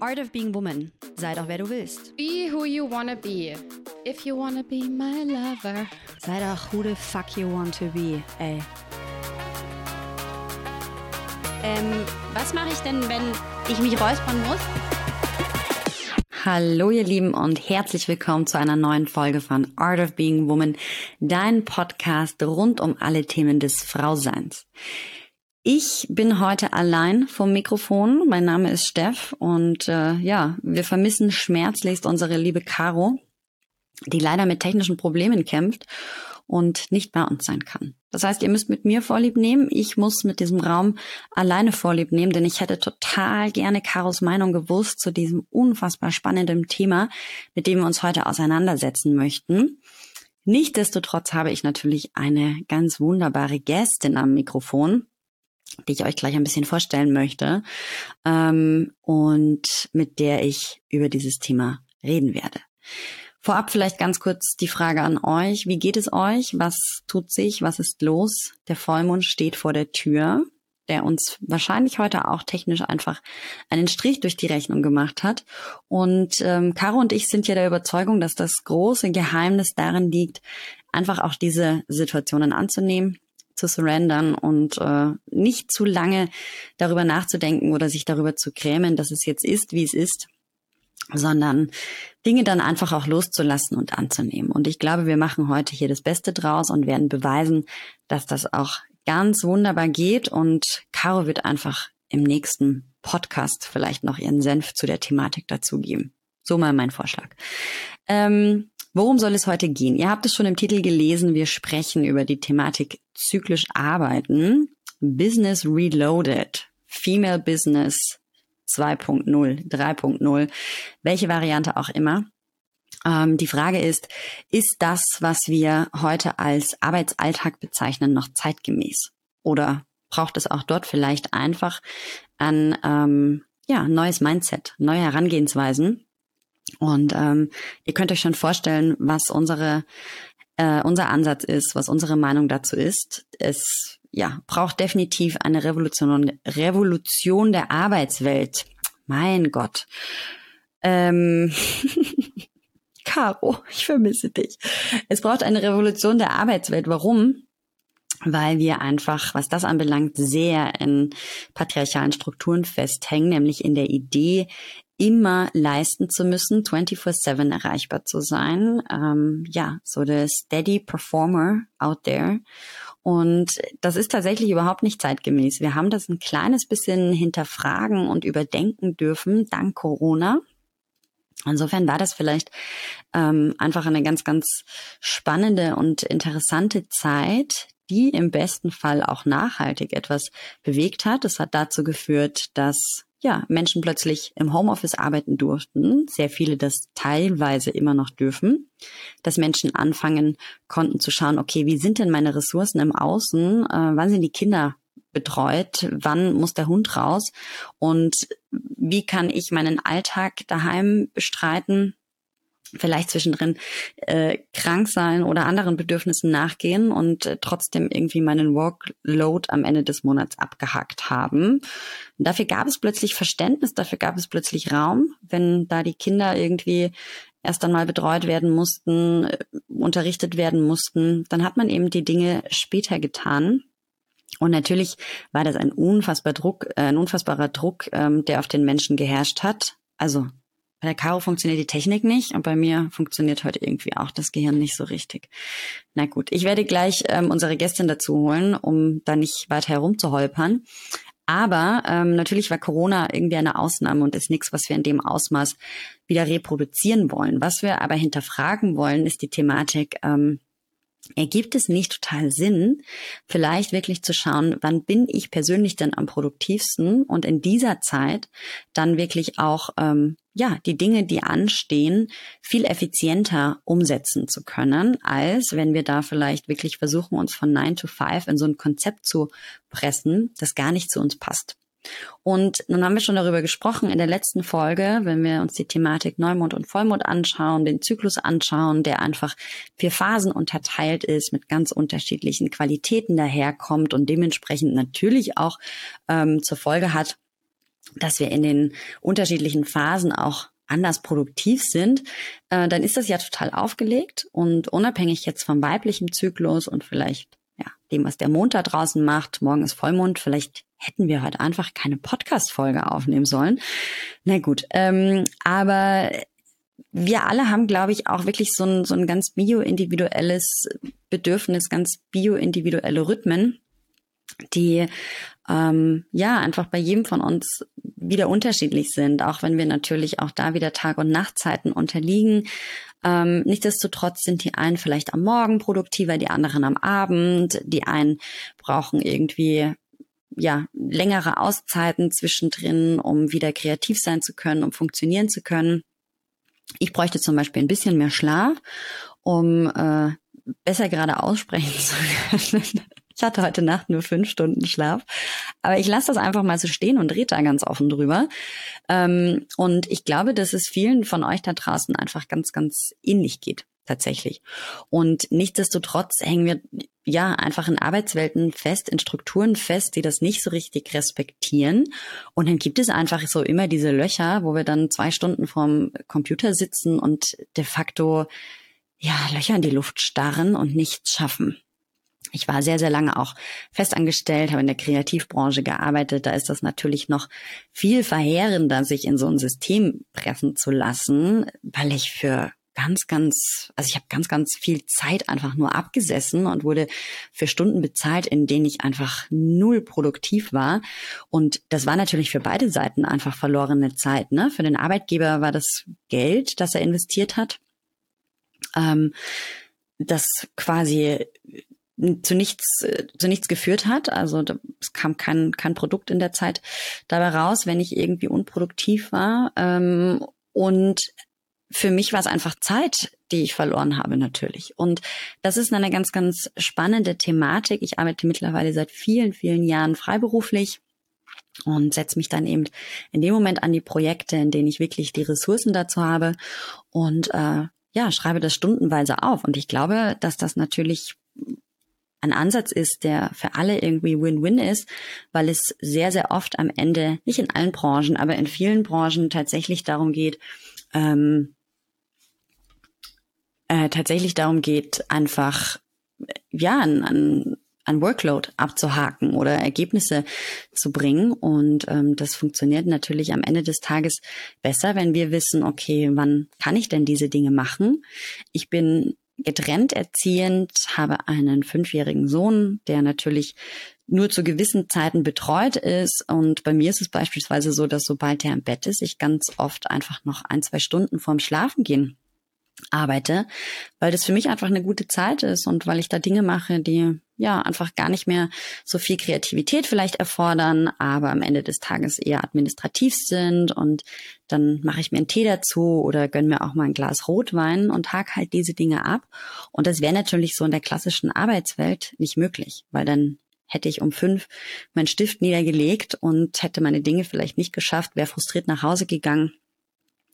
Art of Being Woman. Sei doch wer du willst. Be who you wanna be. If you wanna be my lover. Sei doch who the fuck you want to be, ey. Ähm, was mache ich denn, wenn ich mich räuspern muss? Hallo ihr Lieben und herzlich willkommen zu einer neuen Folge von Art of Being Woman, dein Podcast rund um alle Themen des Frauseins. Ich bin heute allein vom Mikrofon. Mein Name ist Steff und äh, ja, wir vermissen schmerzlichst unsere liebe Caro, die leider mit technischen Problemen kämpft und nicht bei uns sein kann. Das heißt, ihr müsst mit mir Vorlieb nehmen. Ich muss mit diesem Raum alleine Vorlieb nehmen, denn ich hätte total gerne Karos Meinung gewusst zu diesem unfassbar spannenden Thema, mit dem wir uns heute auseinandersetzen möchten. Nichtsdestotrotz habe ich natürlich eine ganz wunderbare Gästin am Mikrofon die ich euch gleich ein bisschen vorstellen möchte ähm, und mit der ich über dieses Thema reden werde. Vorab vielleicht ganz kurz die Frage an euch. Wie geht es euch? Was tut sich? Was ist los? Der Vollmond steht vor der Tür, der uns wahrscheinlich heute auch technisch einfach einen Strich durch die Rechnung gemacht hat. Und ähm, Caro und ich sind ja der Überzeugung, dass das große Geheimnis darin liegt, einfach auch diese Situationen anzunehmen, zu surrendern und äh, nicht zu lange darüber nachzudenken oder sich darüber zu grämen, dass es jetzt ist, wie es ist, sondern Dinge dann einfach auch loszulassen und anzunehmen. Und ich glaube, wir machen heute hier das Beste draus und werden beweisen, dass das auch ganz wunderbar geht. Und Caro wird einfach im nächsten Podcast vielleicht noch ihren Senf zu der Thematik dazugeben. So mal mein Vorschlag. Ähm, Worum soll es heute gehen? Ihr habt es schon im Titel gelesen. Wir sprechen über die Thematik zyklisch arbeiten. Business Reloaded. Female Business 2.0, 3.0. Welche Variante auch immer. Ähm, die Frage ist, ist das, was wir heute als Arbeitsalltag bezeichnen, noch zeitgemäß? Oder braucht es auch dort vielleicht einfach ein ähm, ja, neues Mindset, neue Herangehensweisen? Und ähm, ihr könnt euch schon vorstellen, was unsere äh, unser Ansatz ist, was unsere Meinung dazu ist. Es ja braucht definitiv eine Revolution, Revolution der Arbeitswelt. Mein Gott. Ähm, Caro, ich vermisse dich. Es braucht eine Revolution der Arbeitswelt. Warum? weil wir einfach, was das anbelangt, sehr in patriarchalen Strukturen festhängen, nämlich in der Idee, immer leisten zu müssen, 24-7 erreichbar zu sein. Ähm, ja, so der Steady Performer out there. Und das ist tatsächlich überhaupt nicht zeitgemäß. Wir haben das ein kleines bisschen hinterfragen und überdenken dürfen, dank Corona. Insofern war das vielleicht ähm, einfach eine ganz, ganz spannende und interessante Zeit, die im besten Fall auch nachhaltig etwas bewegt hat. Es hat dazu geführt, dass ja, Menschen plötzlich im Homeoffice arbeiten durften, sehr viele das teilweise immer noch dürfen, dass Menschen anfangen konnten zu schauen, okay, wie sind denn meine Ressourcen im Außen, äh, wann sind die Kinder betreut, wann muss der Hund raus? Und wie kann ich meinen Alltag daheim bestreiten, vielleicht zwischendrin äh, krank sein oder anderen Bedürfnissen nachgehen und äh, trotzdem irgendwie meinen Workload am Ende des Monats abgehakt haben. Und dafür gab es plötzlich Verständnis, dafür gab es plötzlich Raum, wenn da die Kinder irgendwie erst einmal betreut werden mussten, äh, unterrichtet werden mussten, dann hat man eben die Dinge später getan. Und natürlich war das ein unfassbar Druck, äh, ein unfassbarer Druck, ähm, der auf den Menschen geherrscht hat. Also bei der Caro funktioniert die Technik nicht und bei mir funktioniert heute irgendwie auch das Gehirn nicht so richtig. Na gut, ich werde gleich ähm, unsere Gästin dazu holen, um da nicht weiter herumzuholpern. Aber ähm, natürlich war Corona irgendwie eine Ausnahme und ist nichts, was wir in dem Ausmaß wieder reproduzieren wollen. Was wir aber hinterfragen wollen, ist die Thematik, ähm, ergibt es nicht total Sinn, vielleicht wirklich zu schauen, wann bin ich persönlich denn am produktivsten und in dieser Zeit dann wirklich auch ähm, ja die Dinge, die anstehen, viel effizienter umsetzen zu können, als wenn wir da vielleicht wirklich versuchen, uns von 9 to 5 in so ein Konzept zu pressen, das gar nicht zu uns passt. Und nun haben wir schon darüber gesprochen in der letzten Folge, wenn wir uns die Thematik Neumond und Vollmond anschauen, den Zyklus anschauen, der einfach vier Phasen unterteilt ist, mit ganz unterschiedlichen Qualitäten daherkommt und dementsprechend natürlich auch ähm, zur Folge hat, dass wir in den unterschiedlichen Phasen auch anders produktiv sind, äh, dann ist das ja total aufgelegt und unabhängig jetzt vom weiblichen Zyklus und vielleicht ja, dem, was der Mond da draußen macht, morgen ist Vollmond, vielleicht hätten wir heute einfach keine Podcast-Folge aufnehmen sollen. Na gut, ähm, aber wir alle haben, glaube ich, auch wirklich so ein, so ein ganz bioindividuelles Bedürfnis, ganz bioindividuelle Rhythmen, die ähm, ja einfach bei jedem von uns wieder unterschiedlich sind, auch wenn wir natürlich auch da wieder Tag- und Nachtzeiten unterliegen. Ähm, nichtsdestotrotz sind die einen vielleicht am Morgen produktiver, die anderen am Abend, die einen brauchen irgendwie ja, längere Auszeiten zwischendrin, um wieder kreativ sein zu können, um funktionieren zu können. Ich bräuchte zum Beispiel ein bisschen mehr Schlaf, um äh, besser gerade aussprechen zu können. Ich hatte heute Nacht nur fünf Stunden Schlaf. Aber ich lasse das einfach mal so stehen und rede da ganz offen drüber. Ähm, und ich glaube, dass es vielen von euch da draußen einfach ganz, ganz ähnlich geht tatsächlich. Und nichtsdestotrotz hängen wir ja einfach in Arbeitswelten fest, in Strukturen fest, die das nicht so richtig respektieren. Und dann gibt es einfach so immer diese Löcher, wo wir dann zwei Stunden vorm Computer sitzen und de facto ja Löcher in die Luft starren und nichts schaffen. Ich war sehr, sehr lange auch festangestellt, habe in der Kreativbranche gearbeitet. Da ist das natürlich noch viel verheerender, sich in so ein System pressen zu lassen, weil ich für ganz, ganz, also ich habe ganz, ganz viel Zeit einfach nur abgesessen und wurde für Stunden bezahlt, in denen ich einfach null produktiv war. Und das war natürlich für beide Seiten einfach verlorene Zeit. Ne? Für den Arbeitgeber war das Geld, das er investiert hat, ähm, das quasi zu nichts, zu nichts geführt hat. Also es kam kein, kein Produkt in der Zeit dabei raus, wenn ich irgendwie unproduktiv war. Ähm, und für mich war es einfach Zeit, die ich verloren habe natürlich. Und das ist eine ganz, ganz spannende Thematik. Ich arbeite mittlerweile seit vielen, vielen Jahren freiberuflich und setze mich dann eben in dem Moment an die Projekte, in denen ich wirklich die Ressourcen dazu habe und äh, ja, schreibe das stundenweise auf. Und ich glaube, dass das natürlich ein Ansatz ist, der für alle irgendwie Win-Win ist, weil es sehr, sehr oft am Ende, nicht in allen Branchen, aber in vielen Branchen tatsächlich darum geht, ähm, äh, tatsächlich darum geht, einfach ja an, an, Workload abzuhaken oder Ergebnisse zu bringen. Und ähm, das funktioniert natürlich am Ende des Tages besser, wenn wir wissen, okay, wann kann ich denn diese Dinge machen? Ich bin getrennt erziehend, habe einen fünfjährigen Sohn, der natürlich nur zu gewissen Zeiten betreut ist. Und bei mir ist es beispielsweise so, dass sobald er im Bett ist, ich ganz oft einfach noch ein, zwei Stunden vorm Schlafengehen arbeite, weil das für mich einfach eine gute Zeit ist und weil ich da Dinge mache, die ja einfach gar nicht mehr so viel Kreativität vielleicht erfordern, aber am Ende des Tages eher administrativ sind und dann mache ich mir einen Tee dazu oder gönn mir auch mal ein Glas Rotwein und hake halt diese Dinge ab. Und das wäre natürlich so in der klassischen Arbeitswelt nicht möglich, weil dann hätte ich um fünf meinen Stift niedergelegt und hätte meine Dinge vielleicht nicht geschafft, wäre frustriert nach Hause gegangen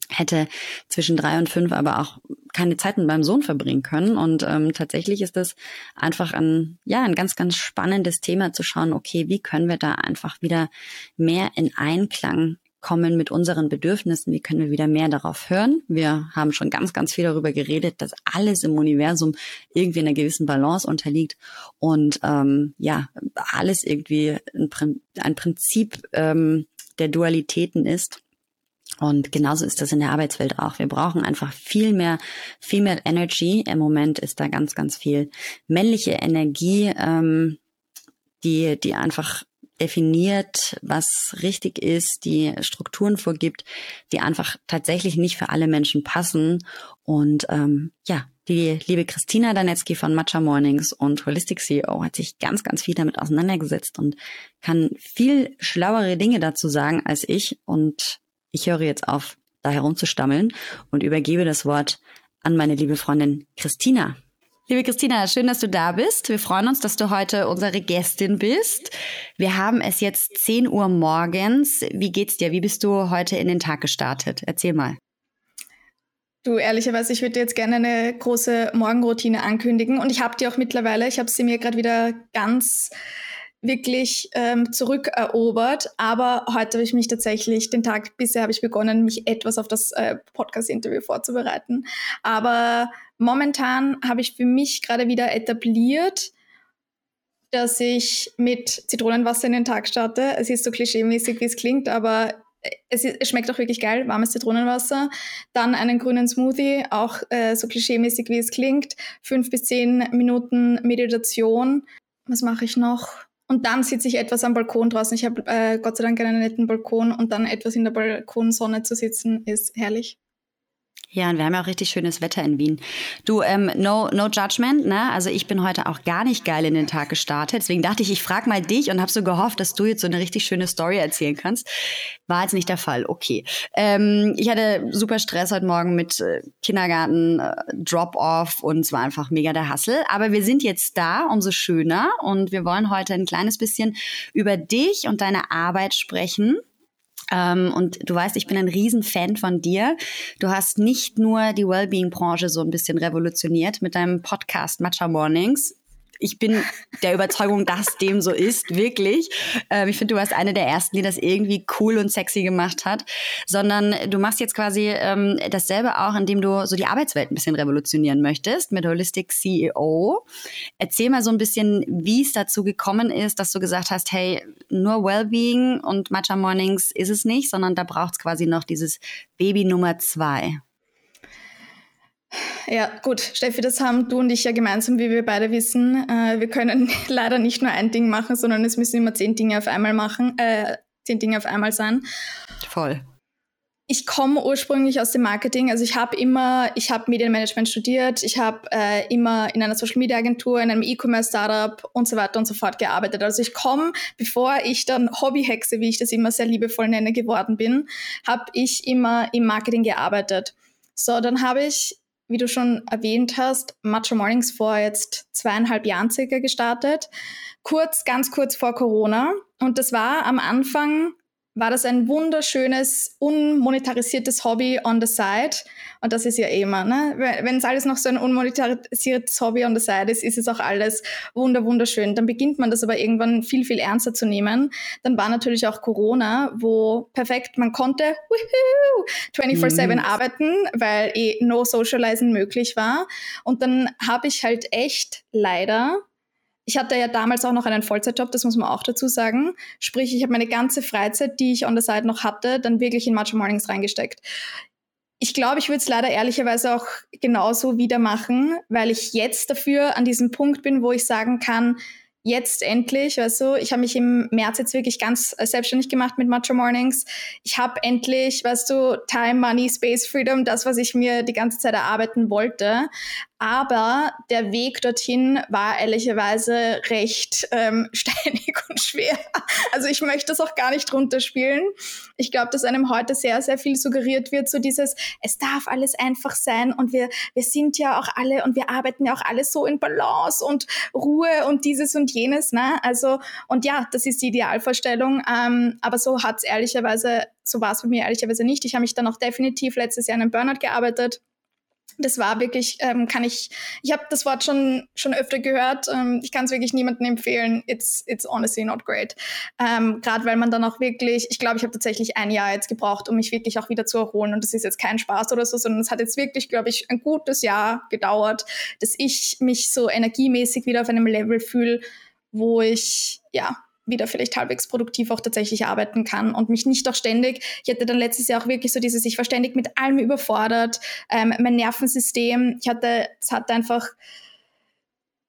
hätte zwischen drei und fünf aber auch keine Zeit mit meinem Sohn verbringen können. Und ähm, tatsächlich ist das einfach ein, ja, ein ganz, ganz spannendes Thema zu schauen, okay, wie können wir da einfach wieder mehr in Einklang kommen mit unseren Bedürfnissen, wie können wir wieder mehr darauf hören. Wir haben schon ganz, ganz viel darüber geredet, dass alles im Universum irgendwie in einer gewissen Balance unterliegt und ähm, ja, alles irgendwie ein, ein Prinzip ähm, der Dualitäten ist und genauso ist das in der Arbeitswelt auch. Wir brauchen einfach viel mehr Female Energy. Im Moment ist da ganz, ganz viel männliche Energie, ähm, die, die einfach definiert, was richtig ist, die Strukturen vorgibt, die einfach tatsächlich nicht für alle Menschen passen. Und ähm, ja, die liebe Christina Danetzky von Matcha Mornings und Holistic CEO hat sich ganz, ganz viel damit auseinandergesetzt und kann viel schlauere Dinge dazu sagen als ich. Und ich höre jetzt auf, da herumzustammeln und übergebe das Wort an meine liebe Freundin Christina. Liebe Christina, schön, dass du da bist. Wir freuen uns, dass du heute unsere Gästin bist. Wir haben es jetzt 10 Uhr morgens. Wie geht's dir? Wie bist du heute in den Tag gestartet? Erzähl mal. Du, ehrlicherweise, ich würde jetzt gerne eine große Morgenroutine ankündigen und ich habe die auch mittlerweile. Ich habe sie mir gerade wieder ganz wirklich ähm, zurückerobert. Aber heute habe ich mich tatsächlich, den Tag bisher habe ich begonnen, mich etwas auf das äh, Podcast-Interview vorzubereiten. Aber momentan habe ich für mich gerade wieder etabliert, dass ich mit Zitronenwasser in den Tag starte. Es ist so klischeemäßig, wie es klingt, aber es, ist, es, schmeckt auch wirklich geil, warmes Zitronenwasser. Dann einen grünen Smoothie, auch äh, so klischeemäßig, wie es klingt. Fünf bis zehn Minuten Meditation. Was mache ich noch? Und dann sitze ich etwas am Balkon draußen. Ich habe äh, Gott sei Dank einen netten Balkon und dann etwas in der Balkonsonne zu sitzen, ist herrlich. Ja, und wir haben ja auch richtig schönes Wetter in Wien. Du, ähm, no, no judgment, ne? Also ich bin heute auch gar nicht geil in den Tag gestartet. Deswegen dachte ich, ich frage mal dich und habe so gehofft, dass du jetzt so eine richtig schöne Story erzählen kannst. War jetzt nicht der Fall. Okay. Ähm, ich hatte super Stress heute Morgen mit äh, Kindergarten, äh, Drop-off und es war einfach mega der Hassel. Aber wir sind jetzt da, umso schöner. Und wir wollen heute ein kleines bisschen über dich und deine Arbeit sprechen. Ähm, und du weißt, ich bin ein Riesenfan von dir. Du hast nicht nur die Wellbeing-Branche so ein bisschen revolutioniert mit deinem Podcast Matcha Mornings ich bin der Überzeugung, dass dem so ist, wirklich. Ähm, ich finde, du warst eine der ersten, die das irgendwie cool und sexy gemacht hat, sondern du machst jetzt quasi ähm, dasselbe auch, indem du so die Arbeitswelt ein bisschen revolutionieren möchtest mit Holistic CEO. Erzähl mal so ein bisschen, wie es dazu gekommen ist, dass du gesagt hast, hey, nur Wellbeing und Matcha Mornings ist es nicht, sondern da braucht es quasi noch dieses Baby Nummer zwei. Ja, gut, Steffi, das haben du und ich ja gemeinsam, wie wir beide wissen. Äh, wir können leider nicht nur ein Ding machen, sondern es müssen immer zehn Dinge auf einmal machen, äh, zehn Dinge auf einmal sein. Voll. Ich komme ursprünglich aus dem Marketing, also ich habe immer, ich habe Medienmanagement studiert, ich habe äh, immer in einer Social Media Agentur, in einem E-Commerce Startup und so weiter und so fort gearbeitet. Also ich komme, bevor ich dann Hobbyhexe, wie ich das immer sehr liebevoll nenne, geworden bin, habe ich immer im Marketing gearbeitet. So, dann habe ich wie du schon erwähnt hast, Matcha Mornings vor jetzt zweieinhalb Jahren circa gestartet. Kurz, ganz kurz vor Corona. Und das war am Anfang war das ein wunderschönes, unmonetarisiertes Hobby on the side. Und das ist ja eh immer, ne? Wenn es alles noch so ein unmonetarisiertes Hobby on the side ist, ist es auch alles wunder, wunderschön. Dann beginnt man das aber irgendwann viel, viel ernster zu nehmen. Dann war natürlich auch Corona, wo perfekt, man konnte 24-7 mhm. arbeiten, weil eh no socializing möglich war. Und dann habe ich halt echt leider ich hatte ja damals auch noch einen Vollzeitjob, das muss man auch dazu sagen. Sprich, ich habe meine ganze Freizeit, die ich on the side noch hatte, dann wirklich in Matcha Mornings reingesteckt. Ich glaube, ich würde es leider ehrlicherweise auch genauso wieder machen, weil ich jetzt dafür an diesem Punkt bin, wo ich sagen kann, jetzt endlich, weißt du, ich habe mich im März jetzt wirklich ganz äh, selbstständig gemacht mit Matcha Mornings. Ich habe endlich, weißt du, Time, Money, Space, Freedom, das, was ich mir die ganze Zeit erarbeiten wollte. Aber der Weg dorthin war ehrlicherweise recht ähm, steinig und schwer. Also ich möchte das auch gar nicht runterspielen. Ich glaube, dass einem heute sehr, sehr viel suggeriert wird, so dieses, es darf alles einfach sein und wir, wir sind ja auch alle und wir arbeiten ja auch alle so in Balance und Ruhe und dieses und jenes. Ne? Also, und ja, das ist die Idealvorstellung. Ähm, aber so hat es ehrlicherweise, so war es für mich ehrlicherweise nicht. Ich habe mich dann auch definitiv letztes Jahr in einem Burnout gearbeitet das war wirklich, ähm, kann ich, ich habe das Wort schon schon öfter gehört. Ähm, ich kann es wirklich niemandem empfehlen. It's it's honestly not great. Ähm, Gerade weil man dann auch wirklich, ich glaube, ich habe tatsächlich ein Jahr jetzt gebraucht, um mich wirklich auch wieder zu erholen. Und das ist jetzt kein Spaß oder so, sondern es hat jetzt wirklich, glaube ich, ein gutes Jahr gedauert, dass ich mich so energiemäßig wieder auf einem Level fühle, wo ich ja wieder vielleicht halbwegs produktiv auch tatsächlich arbeiten kann und mich nicht auch ständig, ich hatte dann letztes Jahr auch wirklich so dieses, ich war ständig mit allem überfordert, ähm, mein Nervensystem, ich hatte, es hatte einfach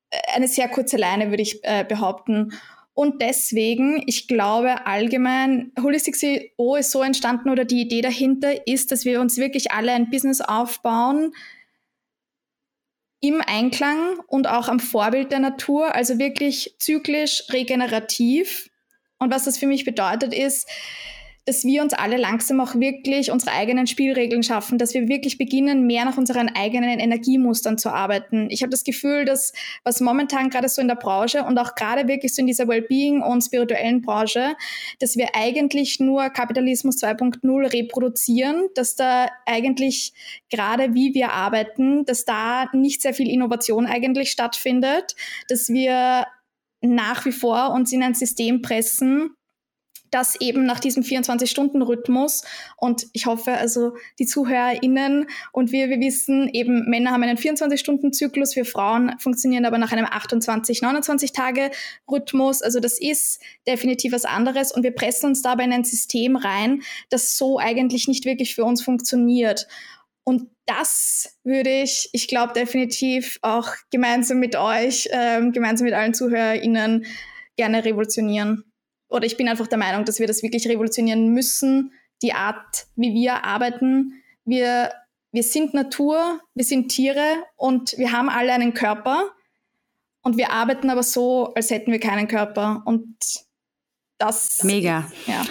äh, eine sehr kurze Leine, würde ich äh, behaupten. Und deswegen, ich glaube allgemein, Holistic CEO ist so entstanden oder die Idee dahinter ist, dass wir uns wirklich alle ein Business aufbauen, im Einklang und auch am Vorbild der Natur, also wirklich zyklisch regenerativ. Und was das für mich bedeutet ist, dass wir uns alle langsam auch wirklich unsere eigenen Spielregeln schaffen, dass wir wirklich beginnen, mehr nach unseren eigenen Energiemustern zu arbeiten. Ich habe das Gefühl, dass was momentan gerade so in der Branche und auch gerade wirklich so in dieser Wellbeing und spirituellen Branche, dass wir eigentlich nur Kapitalismus 2.0 reproduzieren, dass da eigentlich gerade wie wir arbeiten, dass da nicht sehr viel Innovation eigentlich stattfindet, dass wir nach wie vor uns in ein System pressen, das eben nach diesem 24-Stunden-Rhythmus und ich hoffe, also die ZuhörerInnen und wir, wir wissen eben, Männer haben einen 24-Stunden-Zyklus, wir Frauen funktionieren aber nach einem 28, 29-Tage-Rhythmus. Also das ist definitiv was anderes und wir pressen uns dabei in ein System rein, das so eigentlich nicht wirklich für uns funktioniert. Und das würde ich, ich glaube, definitiv auch gemeinsam mit euch, ähm, gemeinsam mit allen ZuhörerInnen gerne revolutionieren oder ich bin einfach der Meinung, dass wir das wirklich revolutionieren müssen, die Art, wie wir arbeiten. Wir, wir sind Natur, wir sind Tiere und wir haben alle einen Körper und wir arbeiten aber so, als hätten wir keinen Körper und das. Mega. Ja.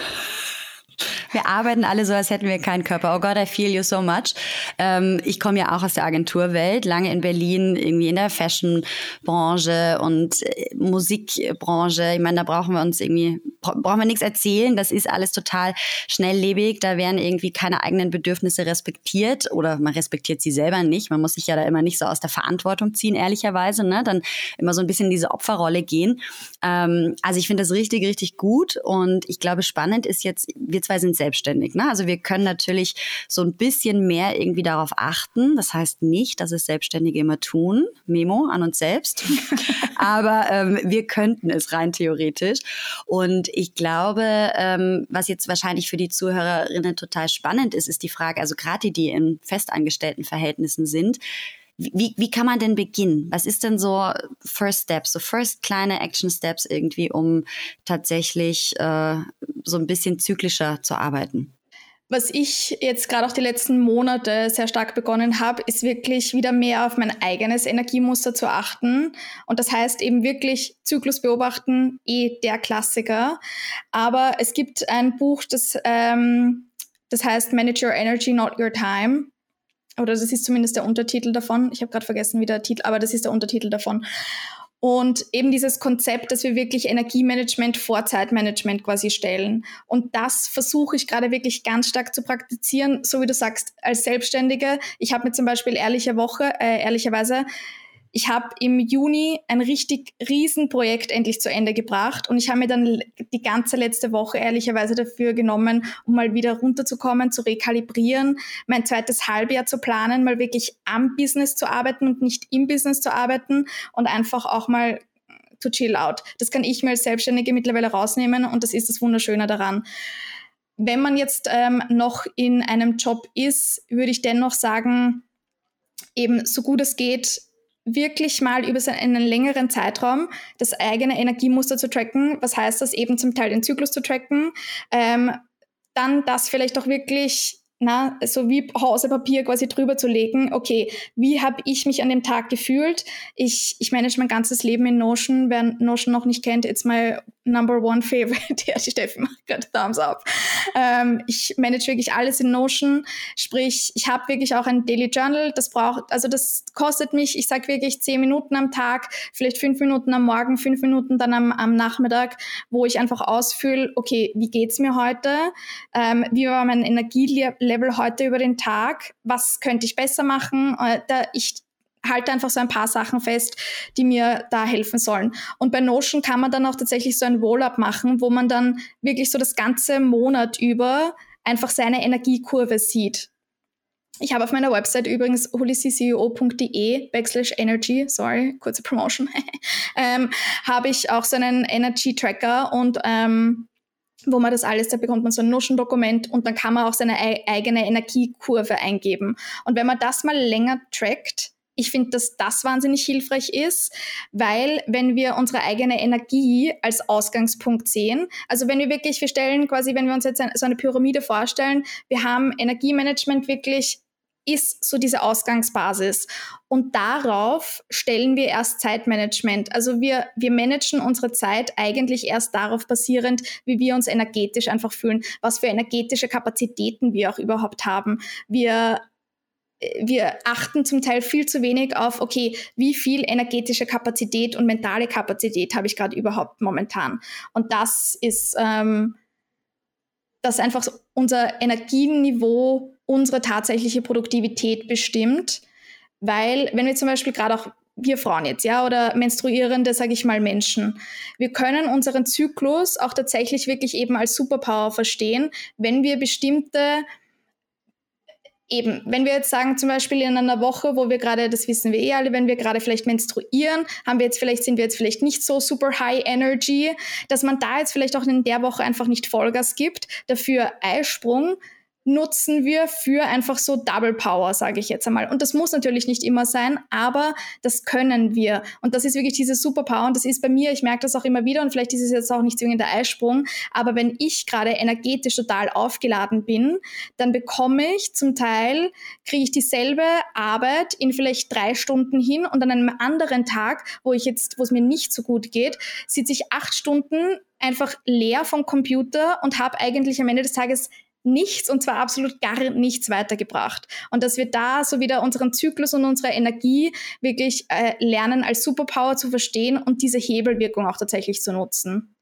Wir arbeiten alle so, als hätten wir keinen Körper. Oh God, I feel you so much. Ähm, ich komme ja auch aus der Agenturwelt, lange in Berlin, irgendwie in der Fashion-Branche und äh, Musikbranche. Ich meine, da brauchen wir uns irgendwie, brauchen wir nichts erzählen. Das ist alles total schnelllebig. Da werden irgendwie keine eigenen Bedürfnisse respektiert oder man respektiert sie selber nicht. Man muss sich ja da immer nicht so aus der Verantwortung ziehen, ehrlicherweise. Ne? Dann immer so ein bisschen in diese Opferrolle gehen. Ähm, also ich finde das richtig, richtig gut und ich glaube, spannend ist jetzt, wir zwei sind selbstständig. Ne? Also wir können natürlich so ein bisschen mehr irgendwie darauf achten. Das heißt nicht, dass es Selbstständige immer tun. Memo an uns selbst. Aber ähm, wir könnten es rein theoretisch. Und ich glaube, ähm, was jetzt wahrscheinlich für die Zuhörerinnen total spannend ist, ist die Frage, also gerade die, die in festangestellten Verhältnissen sind, wie, wie kann man denn beginnen? Was ist denn so First Steps, so First kleine Action Steps irgendwie, um tatsächlich äh, so ein bisschen zyklischer zu arbeiten? Was ich jetzt gerade auch die letzten Monate sehr stark begonnen habe, ist wirklich wieder mehr auf mein eigenes Energiemuster zu achten. Und das heißt eben wirklich Zyklus beobachten, eh der Klassiker. Aber es gibt ein Buch, das, ähm, das heißt Manage Your Energy, Not Your Time oder das ist zumindest der Untertitel davon. Ich habe gerade vergessen, wie der Titel, aber das ist der Untertitel davon. Und eben dieses Konzept, dass wir wirklich Energiemanagement vor Zeitmanagement quasi stellen. Und das versuche ich gerade wirklich ganz stark zu praktizieren, so wie du sagst, als Selbstständige. Ich habe mir zum Beispiel ehrliche Woche, äh, ehrlicherweise ich habe im Juni ein richtig Riesenprojekt endlich zu Ende gebracht und ich habe mir dann die ganze letzte Woche ehrlicherweise dafür genommen, um mal wieder runterzukommen, zu rekalibrieren, mein zweites Halbjahr zu planen, mal wirklich am Business zu arbeiten und nicht im Business zu arbeiten und einfach auch mal to chill out. Das kann ich mir als Selbstständige mittlerweile rausnehmen und das ist das Wunderschöne daran. Wenn man jetzt ähm, noch in einem Job ist, würde ich dennoch sagen, eben so gut es geht, wirklich mal über einen längeren Zeitraum das eigene Energiemuster zu tracken. Was heißt das? Eben zum Teil den Zyklus zu tracken. Ähm, dann das vielleicht auch wirklich na, so wie Hausepapier quasi drüber zu legen, okay, wie habe ich mich an dem Tag gefühlt? Ich, ich manage mein ganzes Leben in Notion. Wer Notion noch nicht kennt, it's my number one favorite. ja, die Steffi macht gerade Thumbs up. Ähm, ich manage wirklich alles in Notion. Sprich, ich habe wirklich auch ein Daily Journal. Das braucht, also das kostet mich, ich sag wirklich zehn Minuten am Tag, vielleicht fünf Minuten am Morgen, fünf Minuten dann am, am Nachmittag, wo ich einfach ausfühle, okay, wie geht's mir heute? Ähm, wie war mein Energielevel heute über den Tag? Was könnte ich besser machen? Äh, da ich halte einfach so ein paar Sachen fest, die mir da helfen sollen. Und bei Notion kann man dann auch tatsächlich so ein Roll-up machen, wo man dann wirklich so das ganze Monat über einfach seine Energiekurve sieht. Ich habe auf meiner Website übrigens holiciceo.de backslash energy, sorry, kurze Promotion, ähm, habe ich auch so einen Energy Tracker und ähm, wo man das alles, da bekommt man so ein Notion-Dokument und dann kann man auch seine eigene Energiekurve eingeben. Und wenn man das mal länger trackt, ich finde, dass das wahnsinnig hilfreich ist, weil wenn wir unsere eigene Energie als Ausgangspunkt sehen, also wenn wir wirklich, wir stellen quasi, wenn wir uns jetzt so eine Pyramide vorstellen, wir haben Energiemanagement wirklich ist so diese Ausgangsbasis. Und darauf stellen wir erst Zeitmanagement. Also wir, wir managen unsere Zeit eigentlich erst darauf basierend, wie wir uns energetisch einfach fühlen, was für energetische Kapazitäten wir auch überhaupt haben. Wir wir achten zum Teil viel zu wenig auf, okay, wie viel energetische Kapazität und mentale Kapazität habe ich gerade überhaupt momentan. Und das ist, ähm, dass einfach unser Energieniveau unsere tatsächliche Produktivität bestimmt. Weil, wenn wir zum Beispiel gerade auch wir Frauen jetzt, ja, oder menstruierende, sage ich mal, Menschen. Wir können unseren Zyklus auch tatsächlich wirklich eben als Superpower verstehen, wenn wir bestimmte eben, wenn wir jetzt sagen, zum Beispiel in einer Woche, wo wir gerade, das wissen wir eh alle, wenn wir gerade vielleicht menstruieren, haben wir jetzt vielleicht, sind wir jetzt vielleicht nicht so super high energy, dass man da jetzt vielleicht auch in der Woche einfach nicht Vollgas gibt, dafür Eisprung, nutzen wir für einfach so Double Power, sage ich jetzt einmal. Und das muss natürlich nicht immer sein, aber das können wir. Und das ist wirklich diese Superpower. Und das ist bei mir, ich merke das auch immer wieder, und vielleicht ist es jetzt auch nicht zwingend der Eisprung, aber wenn ich gerade energetisch total aufgeladen bin, dann bekomme ich zum Teil, kriege ich dieselbe Arbeit in vielleicht drei Stunden hin und an einem anderen Tag, wo ich jetzt, wo es mir nicht so gut geht, sitze ich acht Stunden einfach leer vom Computer und habe eigentlich am Ende des Tages nichts und zwar absolut gar nichts weitergebracht. Und dass wir da so wieder unseren Zyklus und unsere Energie wirklich äh, lernen, als Superpower zu verstehen und diese Hebelwirkung auch tatsächlich zu nutzen.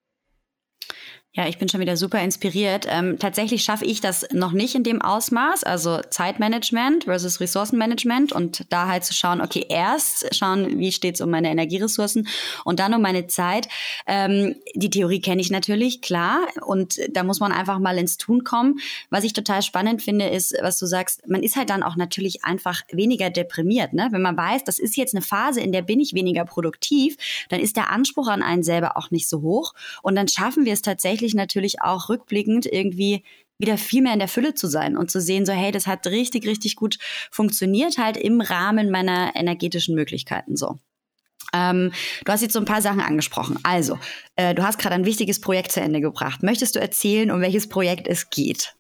Ja, ich bin schon wieder super inspiriert. Ähm, tatsächlich schaffe ich das noch nicht in dem Ausmaß, also Zeitmanagement versus Ressourcenmanagement und da halt zu schauen, okay, erst schauen, wie steht's um meine Energieressourcen und dann um meine Zeit. Ähm, die Theorie kenne ich natürlich, klar, und da muss man einfach mal ins Tun kommen. Was ich total spannend finde, ist, was du sagst, man ist halt dann auch natürlich einfach weniger deprimiert. Ne? Wenn man weiß, das ist jetzt eine Phase, in der bin ich weniger produktiv, dann ist der Anspruch an einen selber auch nicht so hoch und dann schaffen wir es tatsächlich tatsächlich natürlich auch rückblickend irgendwie wieder viel mehr in der Fülle zu sein und zu sehen, so hey, das hat richtig, richtig gut funktioniert, halt im Rahmen meiner energetischen Möglichkeiten so. Ähm, du hast jetzt so ein paar Sachen angesprochen. Also, äh, du hast gerade ein wichtiges Projekt zu Ende gebracht. Möchtest du erzählen, um welches Projekt es geht?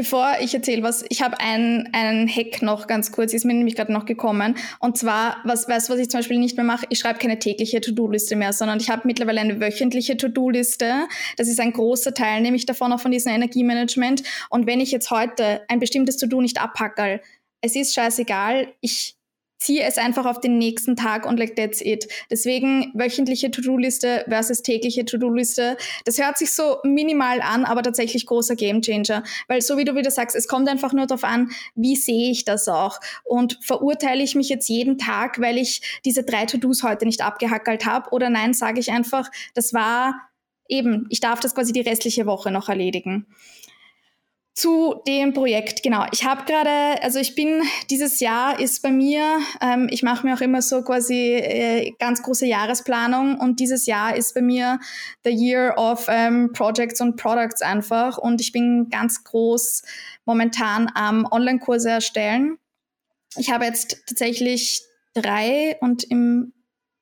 Bevor ich erzähle was, ich habe einen, einen Hack noch ganz kurz, ist mir nämlich gerade noch gekommen. Und zwar, was weißt was ich zum Beispiel nicht mehr mache? Ich schreibe keine tägliche To-Do-Liste mehr, sondern ich habe mittlerweile eine wöchentliche To-Do-Liste. Das ist ein großer Teil, nämlich davon auch von diesem Energiemanagement. Und wenn ich jetzt heute ein bestimmtes To-Do nicht abhackel, es ist scheißegal, ich ziehe es einfach auf den nächsten Tag und like that's it. Deswegen wöchentliche To-Do-Liste versus tägliche To-Do-Liste. Das hört sich so minimal an, aber tatsächlich großer Gamechanger. Weil so wie du wieder sagst, es kommt einfach nur darauf an, wie sehe ich das auch. Und verurteile ich mich jetzt jeden Tag, weil ich diese drei To-Dos heute nicht abgehackelt habe? Oder nein, sage ich einfach, das war eben, ich darf das quasi die restliche Woche noch erledigen zu dem Projekt, genau. Ich habe gerade, also ich bin, dieses Jahr ist bei mir, ähm, ich mache mir auch immer so quasi äh, ganz große Jahresplanung und dieses Jahr ist bei mir the year of ähm, Projects und Products einfach und ich bin ganz groß momentan am Online-Kurse erstellen. Ich habe jetzt tatsächlich drei und im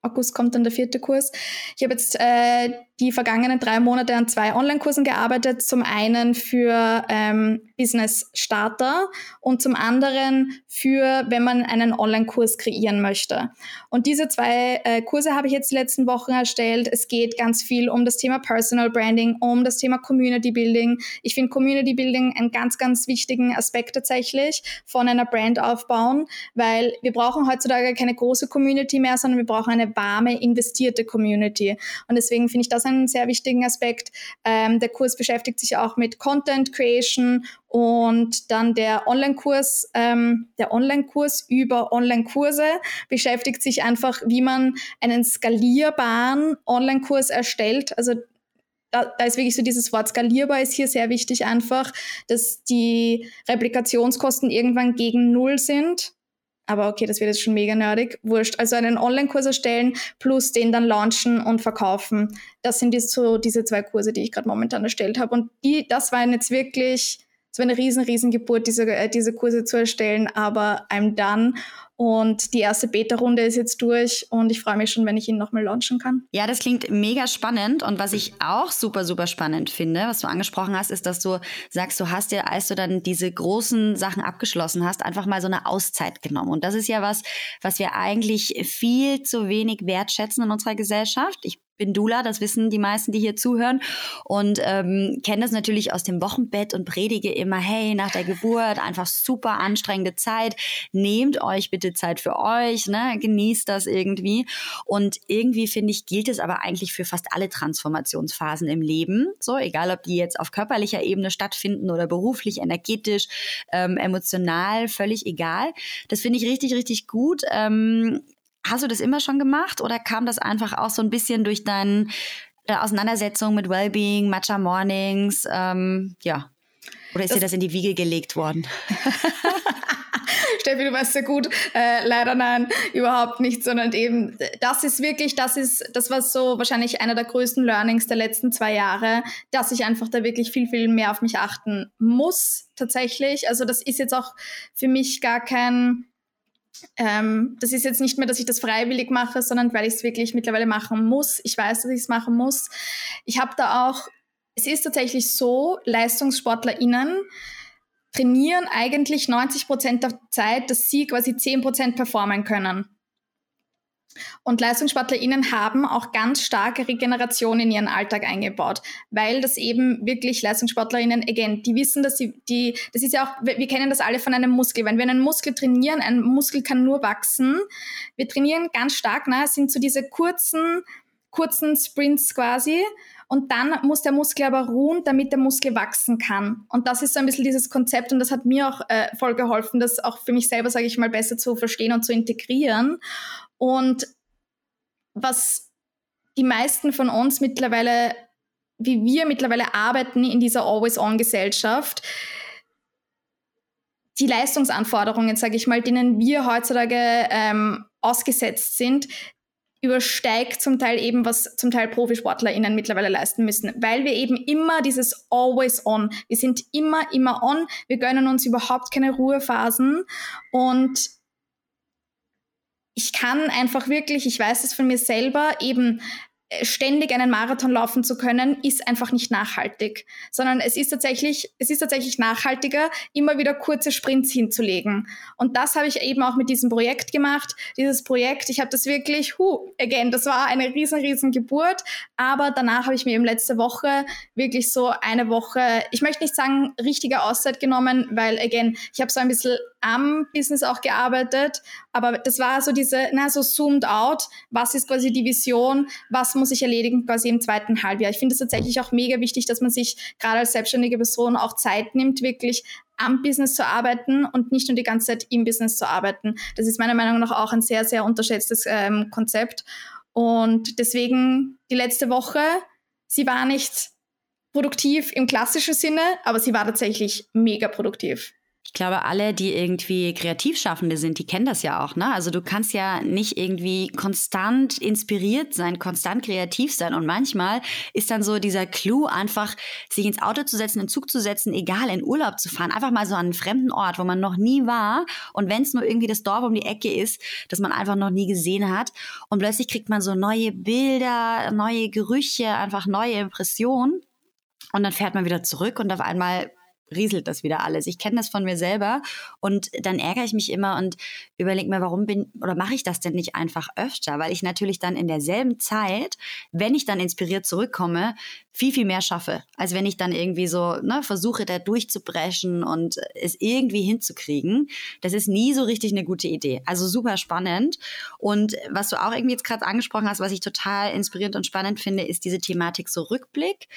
August kommt dann der vierte Kurs. Ich habe jetzt äh, die vergangenen drei Monate an zwei Online-Kursen gearbeitet. Zum einen für ähm, Business Starter und zum anderen für, wenn man einen Online-Kurs kreieren möchte. Und diese zwei äh, Kurse habe ich jetzt die letzten Wochen erstellt. Es geht ganz viel um das Thema Personal Branding, um das Thema Community Building. Ich finde Community Building einen ganz, ganz wichtigen Aspekt tatsächlich von einer Brand aufbauen, weil wir brauchen heutzutage keine große Community mehr, sondern wir brauchen eine warme, investierte Community. Und deswegen finde ich das einen sehr wichtigen Aspekt. Ähm, der Kurs beschäftigt sich auch mit Content Creation und dann der Online-Kurs, ähm, der Online-Kurs über Online-Kurse beschäftigt sich einfach, wie man einen skalierbaren Online-Kurs erstellt. Also da, da, ist wirklich so dieses Wort skalierbar ist hier sehr wichtig einfach, dass die Replikationskosten irgendwann gegen Null sind aber okay, das wird jetzt schon mega nerdig. Wurscht. Also einen Online-Kurs erstellen plus den dann launchen und verkaufen. Das sind die, so diese zwei Kurse, die ich gerade momentan erstellt habe. Und die, das waren jetzt wirklich war eine riesen, riesen Geburt, diese, äh, diese Kurse zu erstellen, aber I'm done. Und die erste Beta-Runde ist jetzt durch und ich freue mich schon, wenn ich ihn nochmal launchen kann. Ja, das klingt mega spannend. Und was ich auch super, super spannend finde, was du angesprochen hast, ist, dass du sagst, du hast dir, als du dann diese großen Sachen abgeschlossen hast, einfach mal so eine Auszeit genommen. Und das ist ja was, was wir eigentlich viel zu wenig wertschätzen in unserer Gesellschaft. Ich bin Dula, das wissen die meisten, die hier zuhören. Und ähm, kenne das natürlich aus dem Wochenbett und predige immer, hey, nach der Geburt einfach super anstrengende Zeit, nehmt euch bitte Zeit für euch, ne, genießt das irgendwie. Und irgendwie finde ich gilt es aber eigentlich für fast alle Transformationsphasen im Leben, so egal ob die jetzt auf körperlicher Ebene stattfinden oder beruflich, energetisch, ähm, emotional, völlig egal. Das finde ich richtig, richtig gut. Ähm, Hast du das immer schon gemacht oder kam das einfach auch so ein bisschen durch deine äh, Auseinandersetzung mit Wellbeing, Matcha Mornings? Ähm, ja. Oder ist das dir das in die Wiege gelegt worden? Steffi, du weißt sehr gut. Äh, leider nein, überhaupt nicht, sondern eben, das ist wirklich, das ist, das war so wahrscheinlich einer der größten Learnings der letzten zwei Jahre, dass ich einfach da wirklich viel, viel mehr auf mich achten muss, tatsächlich. Also das ist jetzt auch für mich gar kein, ähm, das ist jetzt nicht mehr, dass ich das freiwillig mache, sondern weil ich es wirklich mittlerweile machen muss. Ich weiß, dass ich es machen muss. Ich habe da auch, es ist tatsächlich so, LeistungssportlerInnen trainieren eigentlich 90 Prozent der Zeit, dass sie quasi 10 Prozent performen können. Und LeistungssportlerInnen haben auch ganz starke Regeneration in ihren Alltag eingebaut, weil das eben wirklich LeistungssportlerInnen, again, die wissen, dass sie, die, das ist ja auch, wir kennen das alle von einem Muskel. Wenn wir einen Muskel trainieren, ein Muskel kann nur wachsen. Wir trainieren ganz stark, ne, sind so diese kurzen, kurzen Sprints quasi. Und dann muss der Muskel aber ruhen, damit der Muskel wachsen kann. Und das ist so ein bisschen dieses Konzept und das hat mir auch äh, voll geholfen, das auch für mich selber, sage ich mal, besser zu verstehen und zu integrieren. Und was die meisten von uns mittlerweile, wie wir mittlerweile arbeiten in dieser Always-On-Gesellschaft, die Leistungsanforderungen, sage ich mal, denen wir heutzutage ähm, ausgesetzt sind, übersteigt zum Teil eben, was zum Teil ProfisportlerInnen mittlerweile leisten müssen, weil wir eben immer dieses Always on, wir sind immer, immer on, wir gönnen uns überhaupt keine Ruhephasen. Und ich kann einfach wirklich, ich weiß es von mir selber, eben ständig einen Marathon laufen zu können, ist einfach nicht nachhaltig, sondern es ist tatsächlich, es ist tatsächlich nachhaltiger, immer wieder kurze Sprints hinzulegen. Und das habe ich eben auch mit diesem Projekt gemacht. Dieses Projekt, ich habe das wirklich, hu, again, das war eine riesen, riesen Geburt, aber danach habe ich mir eben letzte Woche wirklich so eine Woche, ich möchte nicht sagen richtige Auszeit genommen, weil again, ich habe so ein bisschen am Business auch gearbeitet, aber das war so diese, na, so zoomed out, was ist quasi die Vision, was muss ich erledigen quasi im zweiten Halbjahr. Ich finde es tatsächlich auch mega wichtig, dass man sich gerade als selbstständige Person auch Zeit nimmt, wirklich am Business zu arbeiten und nicht nur die ganze Zeit im Business zu arbeiten. Das ist meiner Meinung nach auch ein sehr, sehr unterschätztes ähm, Konzept. Und deswegen die letzte Woche, sie war nicht produktiv im klassischen Sinne, aber sie war tatsächlich mega produktiv. Ich glaube, alle, die irgendwie Kreativschaffende sind, die kennen das ja auch. Ne? Also du kannst ja nicht irgendwie konstant inspiriert sein, konstant kreativ sein. Und manchmal ist dann so dieser Clou einfach, sich ins Auto zu setzen, in den Zug zu setzen, egal, in Urlaub zu fahren, einfach mal so an einen fremden Ort, wo man noch nie war. Und wenn es nur irgendwie das Dorf um die Ecke ist, das man einfach noch nie gesehen hat. Und plötzlich kriegt man so neue Bilder, neue Gerüche, einfach neue Impressionen. Und dann fährt man wieder zurück und auf einmal rieselt das wieder alles. Ich kenne das von mir selber und dann ärgere ich mich immer und überlege mir, warum bin oder mache ich das denn nicht einfach öfter? Weil ich natürlich dann in derselben Zeit, wenn ich dann inspiriert zurückkomme, viel, viel mehr schaffe, als wenn ich dann irgendwie so ne, versuche, da durchzubrechen und es irgendwie hinzukriegen. Das ist nie so richtig eine gute Idee. Also super spannend. Und was du auch irgendwie jetzt gerade angesprochen hast, was ich total inspirierend und spannend finde, ist diese Thematik so Rückblick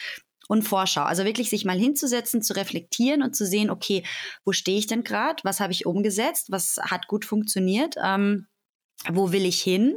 und Vorschau. Also wirklich sich mal hinzusetzen, zu reflektieren und zu sehen, okay, wo stehe ich denn gerade? Was habe ich umgesetzt? Was hat gut funktioniert? Ähm, wo will ich hin?